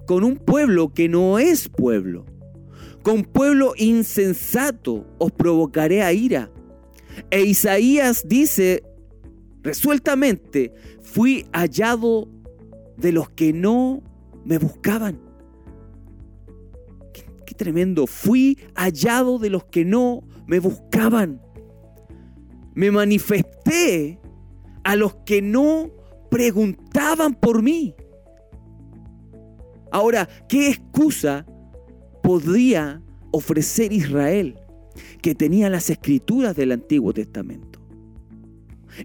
con un pueblo que no es pueblo con pueblo insensato os provocaré a ira. E Isaías dice resueltamente, fui hallado de los que no me buscaban. tremendo. Fui hallado de los que no me buscaban. Me manifesté a los que no preguntaban por mí. Ahora, ¿qué excusa podría ofrecer Israel que tenía las escrituras del Antiguo Testamento?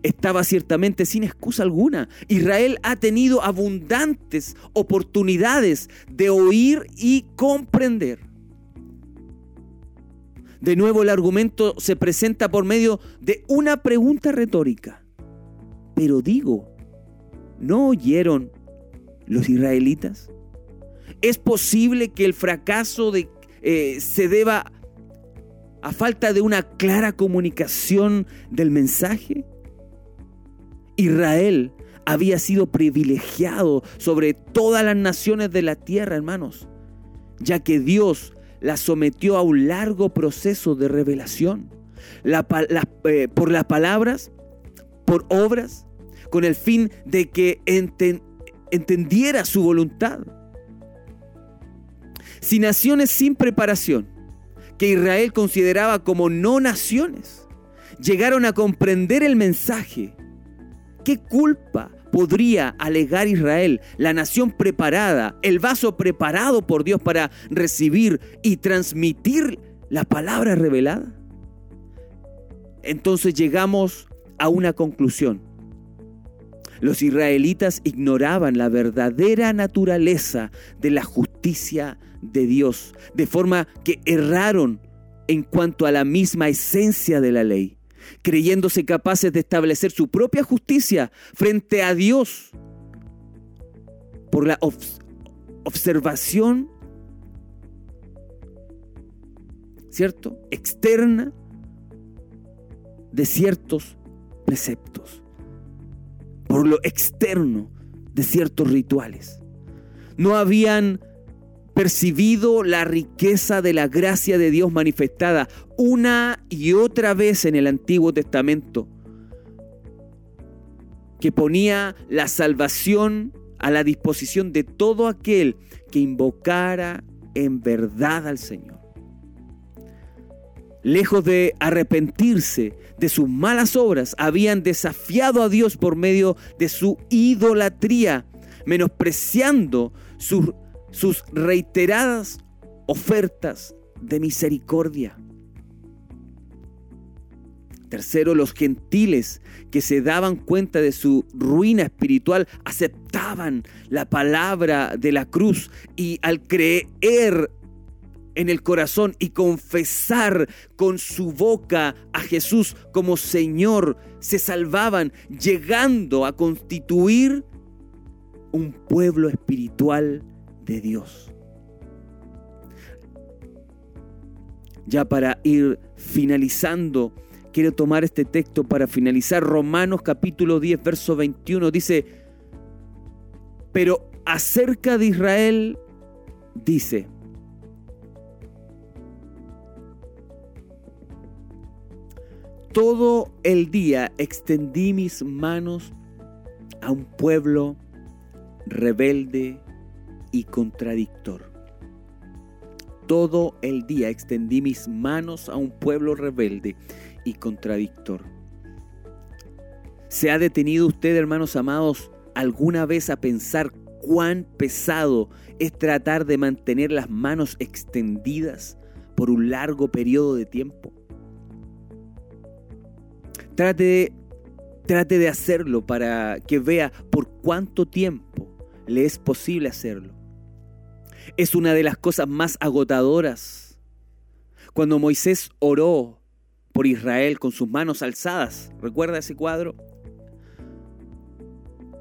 Estaba ciertamente sin excusa alguna. Israel ha tenido abundantes oportunidades de oír y comprender. De nuevo el argumento se presenta por medio de una pregunta retórica. Pero digo, ¿no oyeron los israelitas? ¿Es posible que el fracaso de, eh, se deba a falta de una clara comunicación del mensaje? Israel había sido privilegiado sobre todas las naciones de la tierra, hermanos, ya que Dios la sometió a un largo proceso de revelación eh, por las palabras, por obras, con el fin de que entendiera su voluntad. Si naciones sin preparación, que Israel consideraba como no naciones, llegaron a comprender el mensaje, ¿qué culpa podría alegar Israel, la nación preparada, el vaso preparado por Dios para recibir y transmitir la palabra revelada? Entonces llegamos a una conclusión. Los israelitas ignoraban la verdadera naturaleza de la justicia de Dios, de forma que erraron en cuanto a la misma esencia de la ley, creyéndose capaces de establecer su propia justicia frente a Dios por la observación, ¿cierto? Externa de ciertos preceptos, por lo externo de ciertos rituales. No habían percibido la riqueza de la gracia de Dios manifestada una y otra vez en el Antiguo Testamento, que ponía la salvación a la disposición de todo aquel que invocara en verdad al Señor. Lejos de arrepentirse de sus malas obras, habían desafiado a Dios por medio de su idolatría, menospreciando sus sus reiteradas ofertas de misericordia. Tercero, los gentiles que se daban cuenta de su ruina espiritual aceptaban la palabra de la cruz y al creer en el corazón y confesar con su boca a Jesús como Señor, se salvaban, llegando a constituir un pueblo espiritual de Dios. Ya para ir finalizando, quiero tomar este texto para finalizar. Romanos capítulo 10, verso 21 dice, pero acerca de Israel dice, todo el día extendí mis manos a un pueblo rebelde y contradictor. Todo el día extendí mis manos a un pueblo rebelde y contradictor. ¿Se ha detenido usted, hermanos amados, alguna vez a pensar cuán pesado es tratar de mantener las manos extendidas por un largo periodo de tiempo? Trate de, trate de hacerlo para que vea por cuánto tiempo le es posible hacerlo es una de las cosas más agotadoras. Cuando Moisés oró por Israel con sus manos alzadas, ¿recuerda ese cuadro?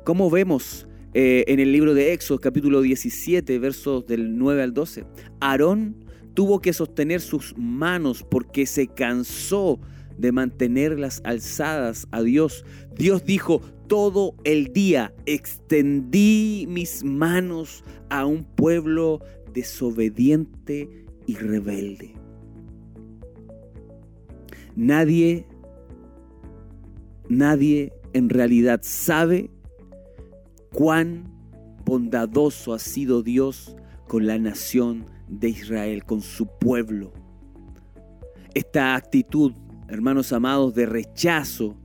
¿Cómo vemos eh, en el libro de Éxodo capítulo 17 versos del 9 al 12? Aarón tuvo que sostener sus manos porque se cansó de mantenerlas alzadas a Dios. Dios dijo, todo el día extendí mis manos a un pueblo desobediente y rebelde. Nadie, nadie en realidad sabe cuán bondadoso ha sido Dios con la nación de Israel, con su pueblo. Esta actitud, hermanos amados, de rechazo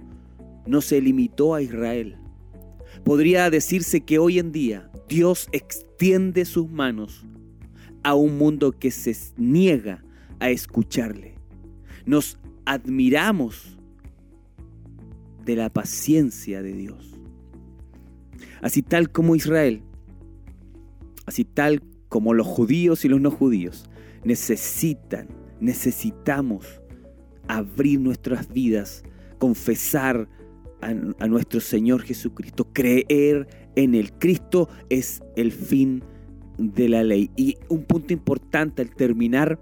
no se limitó a Israel. Podría decirse que hoy en día Dios extiende sus manos a un mundo que se niega a escucharle. Nos admiramos de la paciencia de Dios. Así tal como Israel, así tal como los judíos y los no judíos, necesitan, necesitamos abrir nuestras vidas, confesar a, nuestro Señor Jesucristo. Creer en el Cristo es el fin de la ley. Y un punto importante al terminar,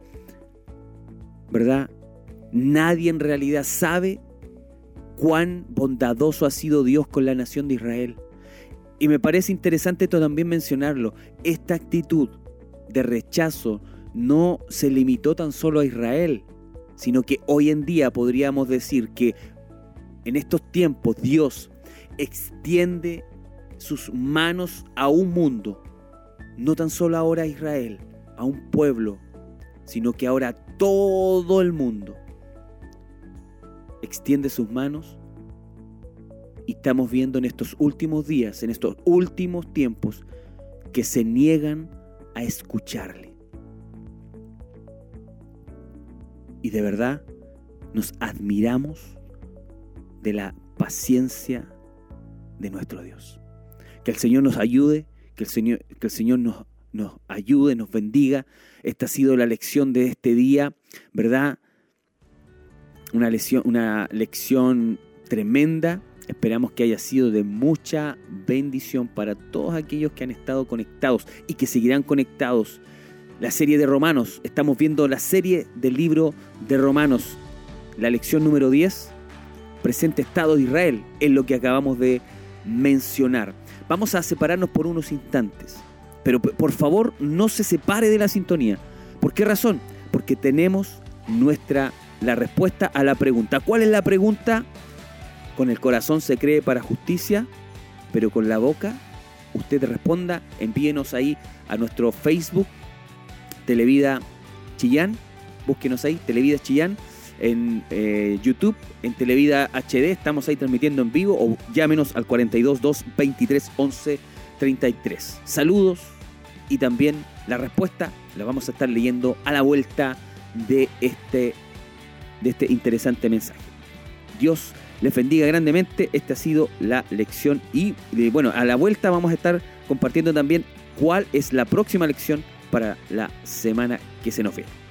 ¿verdad? Nadie en realidad sabe cuán bondadoso ha sido Dios con la nación de Israel. Y me parece interesante también mencionarlo. Esta actitud de rechazo no se limitó tan solo a Israel, sino que hoy en día podríamos decir que en estos tiempos Dios extiende sus manos a un mundo, no tan solo ahora a Israel, a un pueblo, sino que ahora todo el mundo extiende sus manos y estamos viendo en estos últimos días, en estos últimos tiempos, que se niegan a escucharle. Y de verdad nos admiramos de la paciencia de nuestro Dios. Que el Señor nos ayude, que el Señor, que el Señor nos, nos ayude, nos bendiga. Esta ha sido la lección de este día, ¿verdad? Una lección, una lección tremenda. Esperamos que haya sido de mucha bendición para todos aquellos que han estado conectados y que seguirán conectados. La serie de Romanos, estamos viendo la serie del libro de Romanos, la lección número 10, presente estado de Israel, es lo que acabamos de mencionar. Vamos a separarnos por unos instantes, pero por favor no se separe de la sintonía. ¿Por qué razón? Porque tenemos nuestra la respuesta a la pregunta. ¿Cuál es la pregunta? Con el corazón se cree para justicia, pero con la boca usted responda. Envíenos ahí a nuestro Facebook, Televida Chillán. Búsquenos ahí, Televida Chillán. En eh, YouTube, en Televida HD, estamos ahí transmitiendo en vivo o llámenos al 422 23 11 33. Saludos y también la respuesta la vamos a estar leyendo a la vuelta de este de este interesante mensaje. Dios les bendiga grandemente. Esta ha sido la lección y bueno, a la vuelta vamos a estar compartiendo también cuál es la próxima lección para la semana que se nos viene.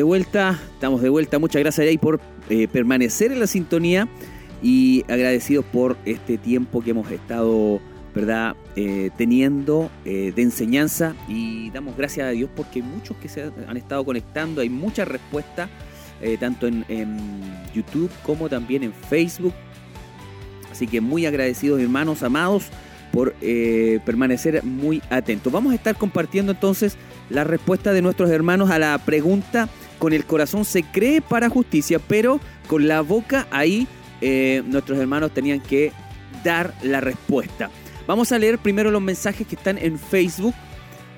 De vuelta, estamos de vuelta. Muchas gracias ahí por eh, permanecer en la sintonía y agradecidos por este tiempo que hemos estado, ¿verdad?, eh, teniendo eh, de enseñanza y damos gracias a Dios porque muchos que se han estado conectando, hay muchas respuestas, tanto en, en YouTube como también en Facebook. Así que muy agradecidos, hermanos amados por permanecer muy atentos. Vamos a estar compartiendo entonces la respuesta de nuestros hermanos a la pregunta, con el corazón se cree para justicia, pero con la boca ahí eh, nuestros hermanos tenían que dar la respuesta. Vamos a leer primero los mensajes que están en Facebook.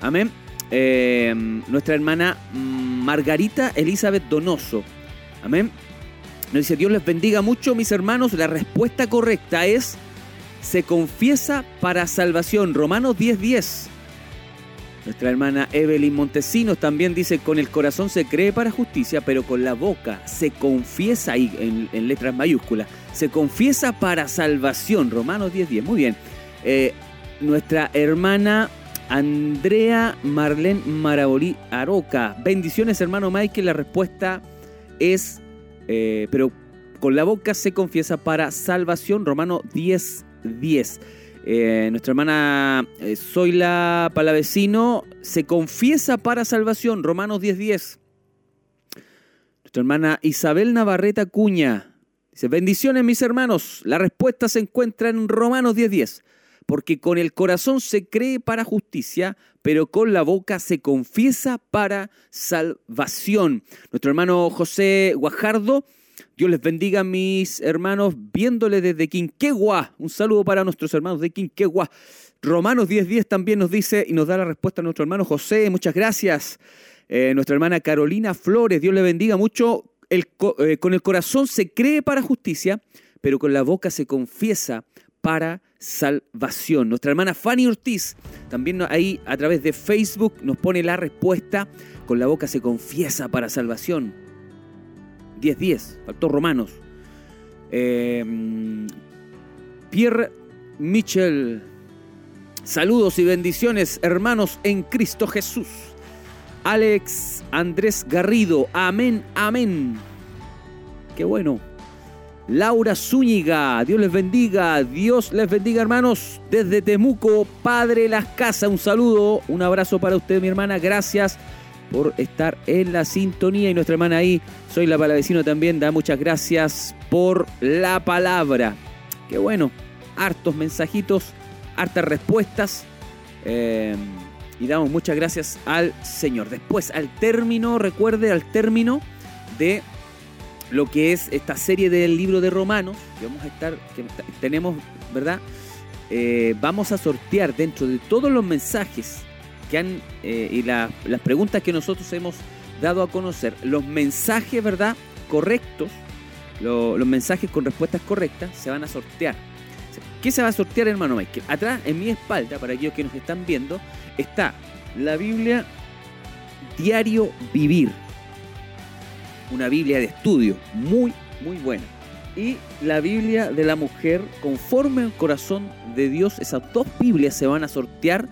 Amén. Eh, nuestra hermana Margarita Elizabeth Donoso. Amén. Nos dice, Dios les bendiga mucho, mis hermanos. La respuesta correcta es, se confiesa para salvación. Romanos 10:10. 10. Nuestra hermana Evelyn Montesinos también dice, con el corazón se cree para justicia, pero con la boca se confiesa, ahí en, letras mayúsculas, se confiesa para salvación. Romanos 10.10, muy bien. Eh, nuestra hermana Andrea Marlene Marabolí Aroca. Bendiciones, hermano Michael. La respuesta es, eh, pero con la boca se confiesa para salvación. Romano 10.10. 10. Eh, nuestra hermana eh, Zoila Palavecino se confiesa para salvación, Romanos 10:10. 10. Nuestra hermana Isabel Navarreta Cuña dice, bendiciones mis hermanos, la respuesta se encuentra en Romanos 10:10, 10, porque con el corazón se cree para justicia, pero con la boca se confiesa para salvación. Nuestro hermano José Guajardo Dios les bendiga, mis hermanos, viéndole desde Quinquegua. Un saludo para nuestros hermanos de Quinquegua. Romanos 10:10 también nos dice y nos da la respuesta a nuestro hermano José. Muchas gracias. Eh, nuestra hermana Carolina Flores, Dios le bendiga mucho. Eh, con el corazón se cree para justicia, pero con la boca se confiesa para salvación. Nuestra hermana Fanny Ortiz también ahí a través de Facebook nos pone la respuesta. Con la boca se confiesa para salvación 10-10, faltó Romanos. Eh, Pierre Michel, saludos y bendiciones, hermanos en Cristo Jesús. Alex Andrés Garrido, amén, amén. Qué bueno. Laura Zúñiga, Dios les bendiga, Dios les bendiga hermanos, desde Temuco, Padre Las Casas, un saludo, un abrazo para usted mi hermana, gracias por estar en la sintonía. Y nuestra hermana ahí, Soy la Palavecino también, da muchas gracias por la palabra. Qué bueno, hartos mensajitos, hartas respuestas. Eh, y damos muchas gracias al Señor. Después, al término, recuerde, al término de lo que es esta serie del libro de Romanos, que vamos a estar, que tenemos, ¿verdad? Eh, vamos a sortear dentro de todos los mensajes eh, y las preguntas que nosotros hemos dado a conocer, los mensajes, ¿verdad? Correctos, los mensajes con respuestas correctas se van a sortear. ¿Qué se va a sortear, hermano Michael? Atrás, en mi espalda, para aquellos que nos están viendo, está la Biblia Diario Vivir. Una Biblia de estudio, muy, muy buena. Y la Biblia de la mujer, conforme al corazón de Dios. Esas dos Biblias se van a sortear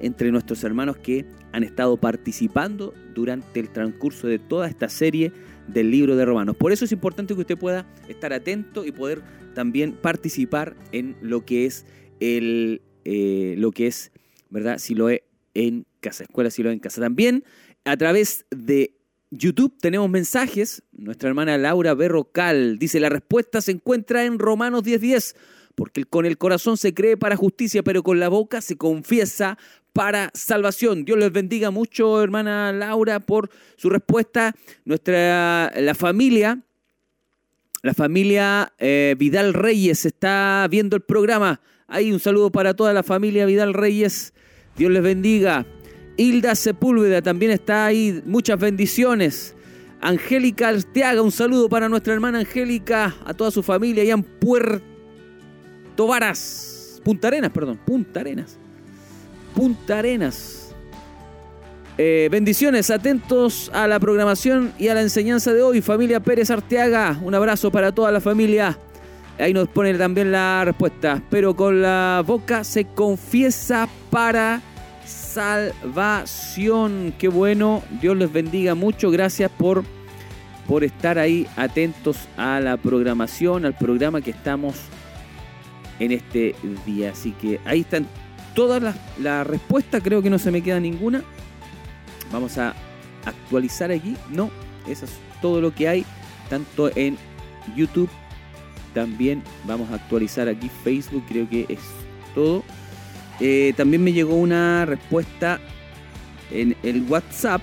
entre nuestros hermanos que han estado participando durante el transcurso de toda esta serie del libro de Romanos. Por eso es importante que usted pueda estar atento y poder también participar en lo que es el eh, lo que es, ¿verdad? Si lo he en casa, escuela si lo en casa. También a través de YouTube tenemos mensajes. Nuestra hermana Laura Berrocal dice, la respuesta se encuentra en Romanos 10:10, porque con el corazón se cree para justicia, pero con la boca se confiesa para salvación. Dios les bendiga mucho, hermana Laura, por su respuesta. Nuestra, la familia, la familia eh, Vidal Reyes está viendo el programa. Ahí un saludo para toda la familia Vidal Reyes. Dios les bendiga. Hilda Sepúlveda también está ahí. Muchas bendiciones. Angélica Arteaga, un saludo para nuestra hermana Angélica, a toda su familia allá en Puerto Varas. Punta Arenas, perdón, Punta Arenas. Punta Arenas. Eh, bendiciones, atentos a la programación y a la enseñanza de hoy. Familia Pérez Arteaga, un abrazo para toda la familia. Ahí nos pone también la respuesta. Pero con la boca se confiesa para salvación. Qué bueno, Dios les bendiga mucho. Gracias por, por estar ahí atentos a la programación, al programa que estamos en este día. Así que ahí están todas las la respuestas, creo que no se me queda ninguna. Vamos a actualizar aquí. No, eso es todo lo que hay, tanto en YouTube. También vamos a actualizar aquí Facebook, creo que es todo. Eh, también me llegó una respuesta en el WhatsApp,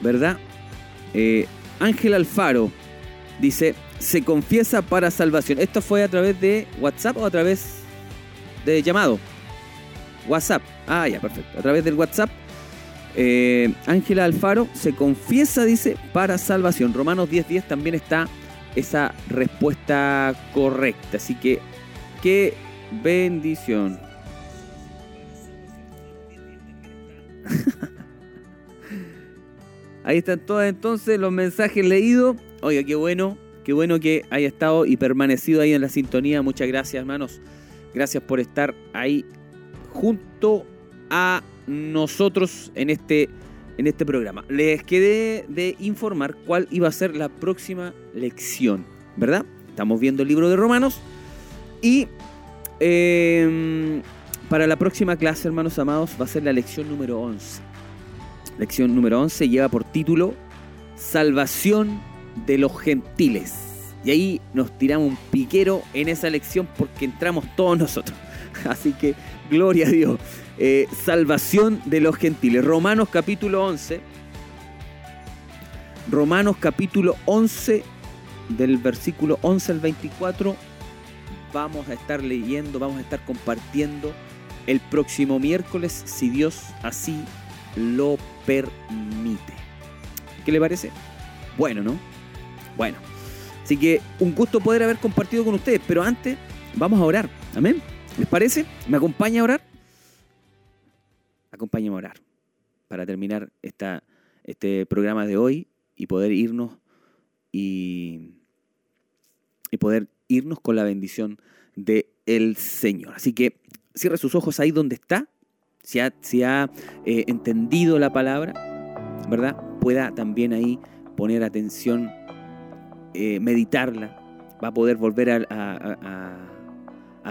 ¿verdad? Eh, Ángel Alfaro dice, se confiesa para salvación. ¿Esto fue a través de WhatsApp o a través de llamado? WhatsApp. Ah, ya, perfecto. A través del WhatsApp. Eh, Ángela Alfaro se confiesa, dice, para salvación. Romanos 10.10 también está esa respuesta correcta. Así que, qué bendición. Ahí están todos entonces los mensajes leídos. Oiga, qué bueno, qué bueno que haya estado y permanecido ahí en la sintonía. Muchas gracias, hermanos. Gracias por estar ahí junto a nosotros en este, en este programa. Les quedé de informar cuál iba a ser la próxima lección, ¿verdad? Estamos viendo el libro de Romanos y em, para la próxima clase, hermanos amados, va a ser la lección número 11. Lección número 11 lleva por título Salvación de los gentiles. Y ahí nos tiramos un piquero en esa lección porque entramos todos nosotros. Así que gloria a Dios. Eh, salvación de los gentiles. Romanos capítulo 11. Romanos capítulo 11 del versículo 11 al 24. Vamos a estar leyendo, vamos a estar compartiendo el próximo miércoles, si Dios así lo permite. ¿Qué le parece? Bueno, ¿no? Bueno. Así que un gusto poder haber compartido con ustedes, pero antes vamos a orar. Amén. ¿Les parece? ¿Me acompaña a orar? Acompáñame a orar para terminar esta, este programa de hoy y poder irnos y, y poder irnos con la bendición del el Señor. Así que cierre sus ojos ahí donde está, si ha, si ha eh, entendido la palabra, ¿verdad? Pueda también ahí poner atención, eh, meditarla, va a poder volver a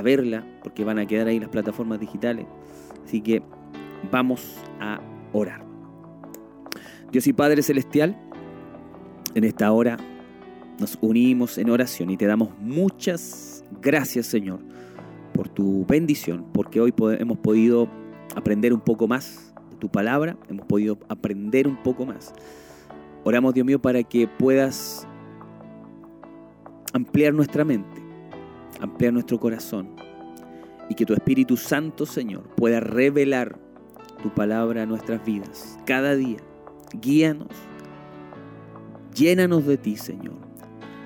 verla, porque van a quedar ahí las plataformas digitales. Así que vamos a orar. Dios y Padre Celestial, en esta hora nos unimos en oración y te damos muchas gracias, Señor, por tu bendición, porque hoy hemos podido aprender un poco más de tu palabra, hemos podido aprender un poco más. Oramos, Dios mío, para que puedas ampliar nuestra mente ampliar nuestro corazón y que tu Espíritu Santo, Señor, pueda revelar tu palabra a nuestras vidas cada día. Guíanos, llénanos de ti, Señor.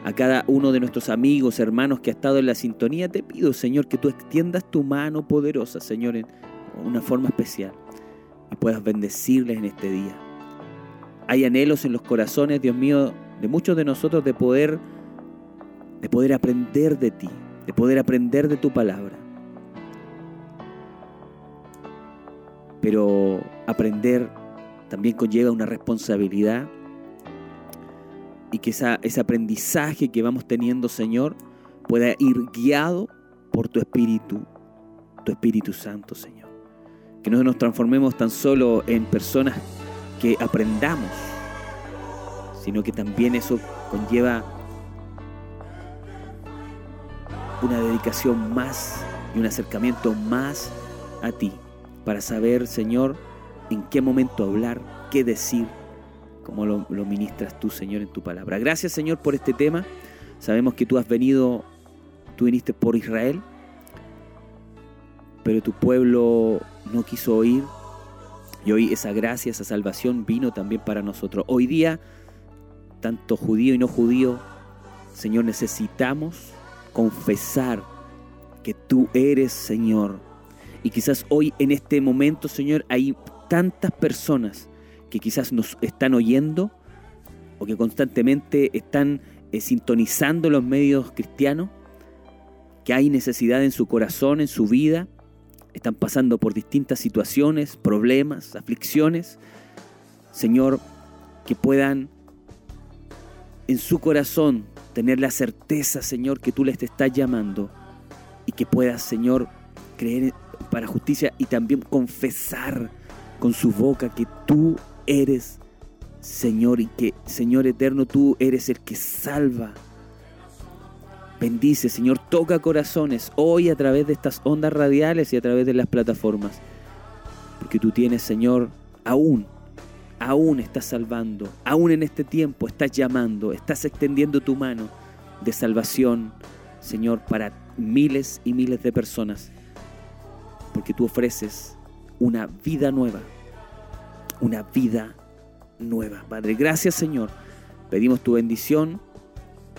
A cada uno de nuestros amigos, hermanos que ha estado en la sintonía, te pido, Señor, que tú extiendas tu mano poderosa, Señor, en una forma especial y puedas bendecirles en este día. Hay anhelos en los corazones, Dios mío, de muchos de nosotros de poder de poder aprender de ti, de poder aprender de tu palabra. Pero aprender también conlleva una responsabilidad y que ese aprendizaje que vamos teniendo, Señor, pueda ir guiado por tu Espíritu, tu Espíritu Santo, Señor. Que no nos transformemos tan solo en personas que aprendamos, sino que también eso conlleva una dedicación más y un acercamiento más a ti para saber, Señor, en qué momento hablar, qué decir, como lo, ministras tú, Señor, en tu palabra. Gracias, Señor, por este tema. Sabemos que tú has venido, tú viniste por Israel, pero tu pueblo no quiso oír. Y hoy esa gracia, esa salvación vino también para nosotros. Hoy día, tanto judío y no judío, Señor, necesitamos confesar que tú eres Señor. Y quizás hoy en este momento, Señor, hay tantas personas que quizás nos están oyendo o que constantemente están eh, sintonizando los medios cristianos, que hay necesidad en su corazón, en su vida, están pasando por distintas situaciones, problemas, aflicciones. Señor, que puedan en su corazón tener la certeza, Señor, que tú les estás llamando y que puedas, Señor, creer para justicia y también confesar con su boca que tú eres Señor y que, Señor eterno, tú eres el que salva. Bendice, Señor, toca corazones hoy a través de estas ondas radiales y a través de las plataformas. Porque tú tienes, Señor, aún, aún estás salvando, aún en este tiempo estás llamando, estás extendiendo tu mano de salvación, Señor, para miles y miles de personas. Porque tú ofreces una vida nueva, una vida nueva. Padre, gracias Señor. Pedimos tu bendición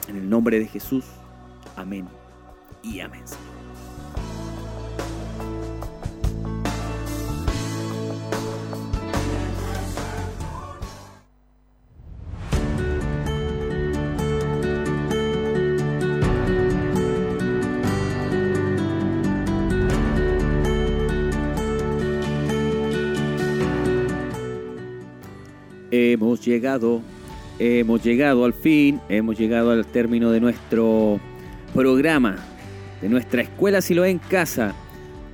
en el nombre de Jesús. Amén y amén. Llegado, hemos llegado al fin, hemos llegado al término de nuestro programa, de nuestra escuela Si lo en casa,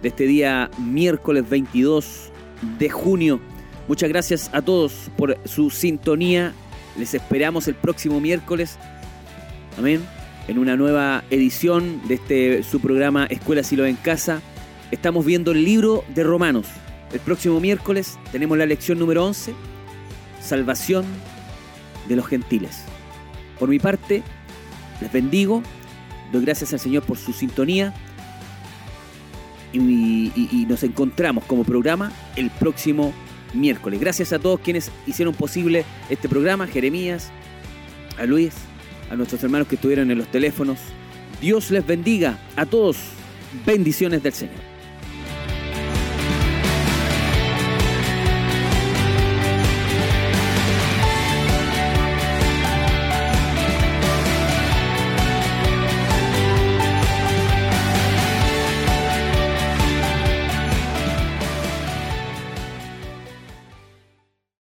de este día miércoles 22 de junio. Muchas gracias a todos por su sintonía. Les esperamos el próximo miércoles. Amén. En una nueva edición de este su programa Escuela Silo en Casa. Estamos viendo el libro de Romanos. El próximo miércoles tenemos la lección número 11 salvación de los gentiles. Por mi parte, les bendigo, doy gracias al Señor por su sintonía y, nos encontramos como programa el próximo miércoles. Gracias a todos quienes hicieron posible este programa, Jeremías, a Luis, a nuestros hermanos que estuvieron en los teléfonos. Dios les bendiga a todos. Bendiciones del Señor.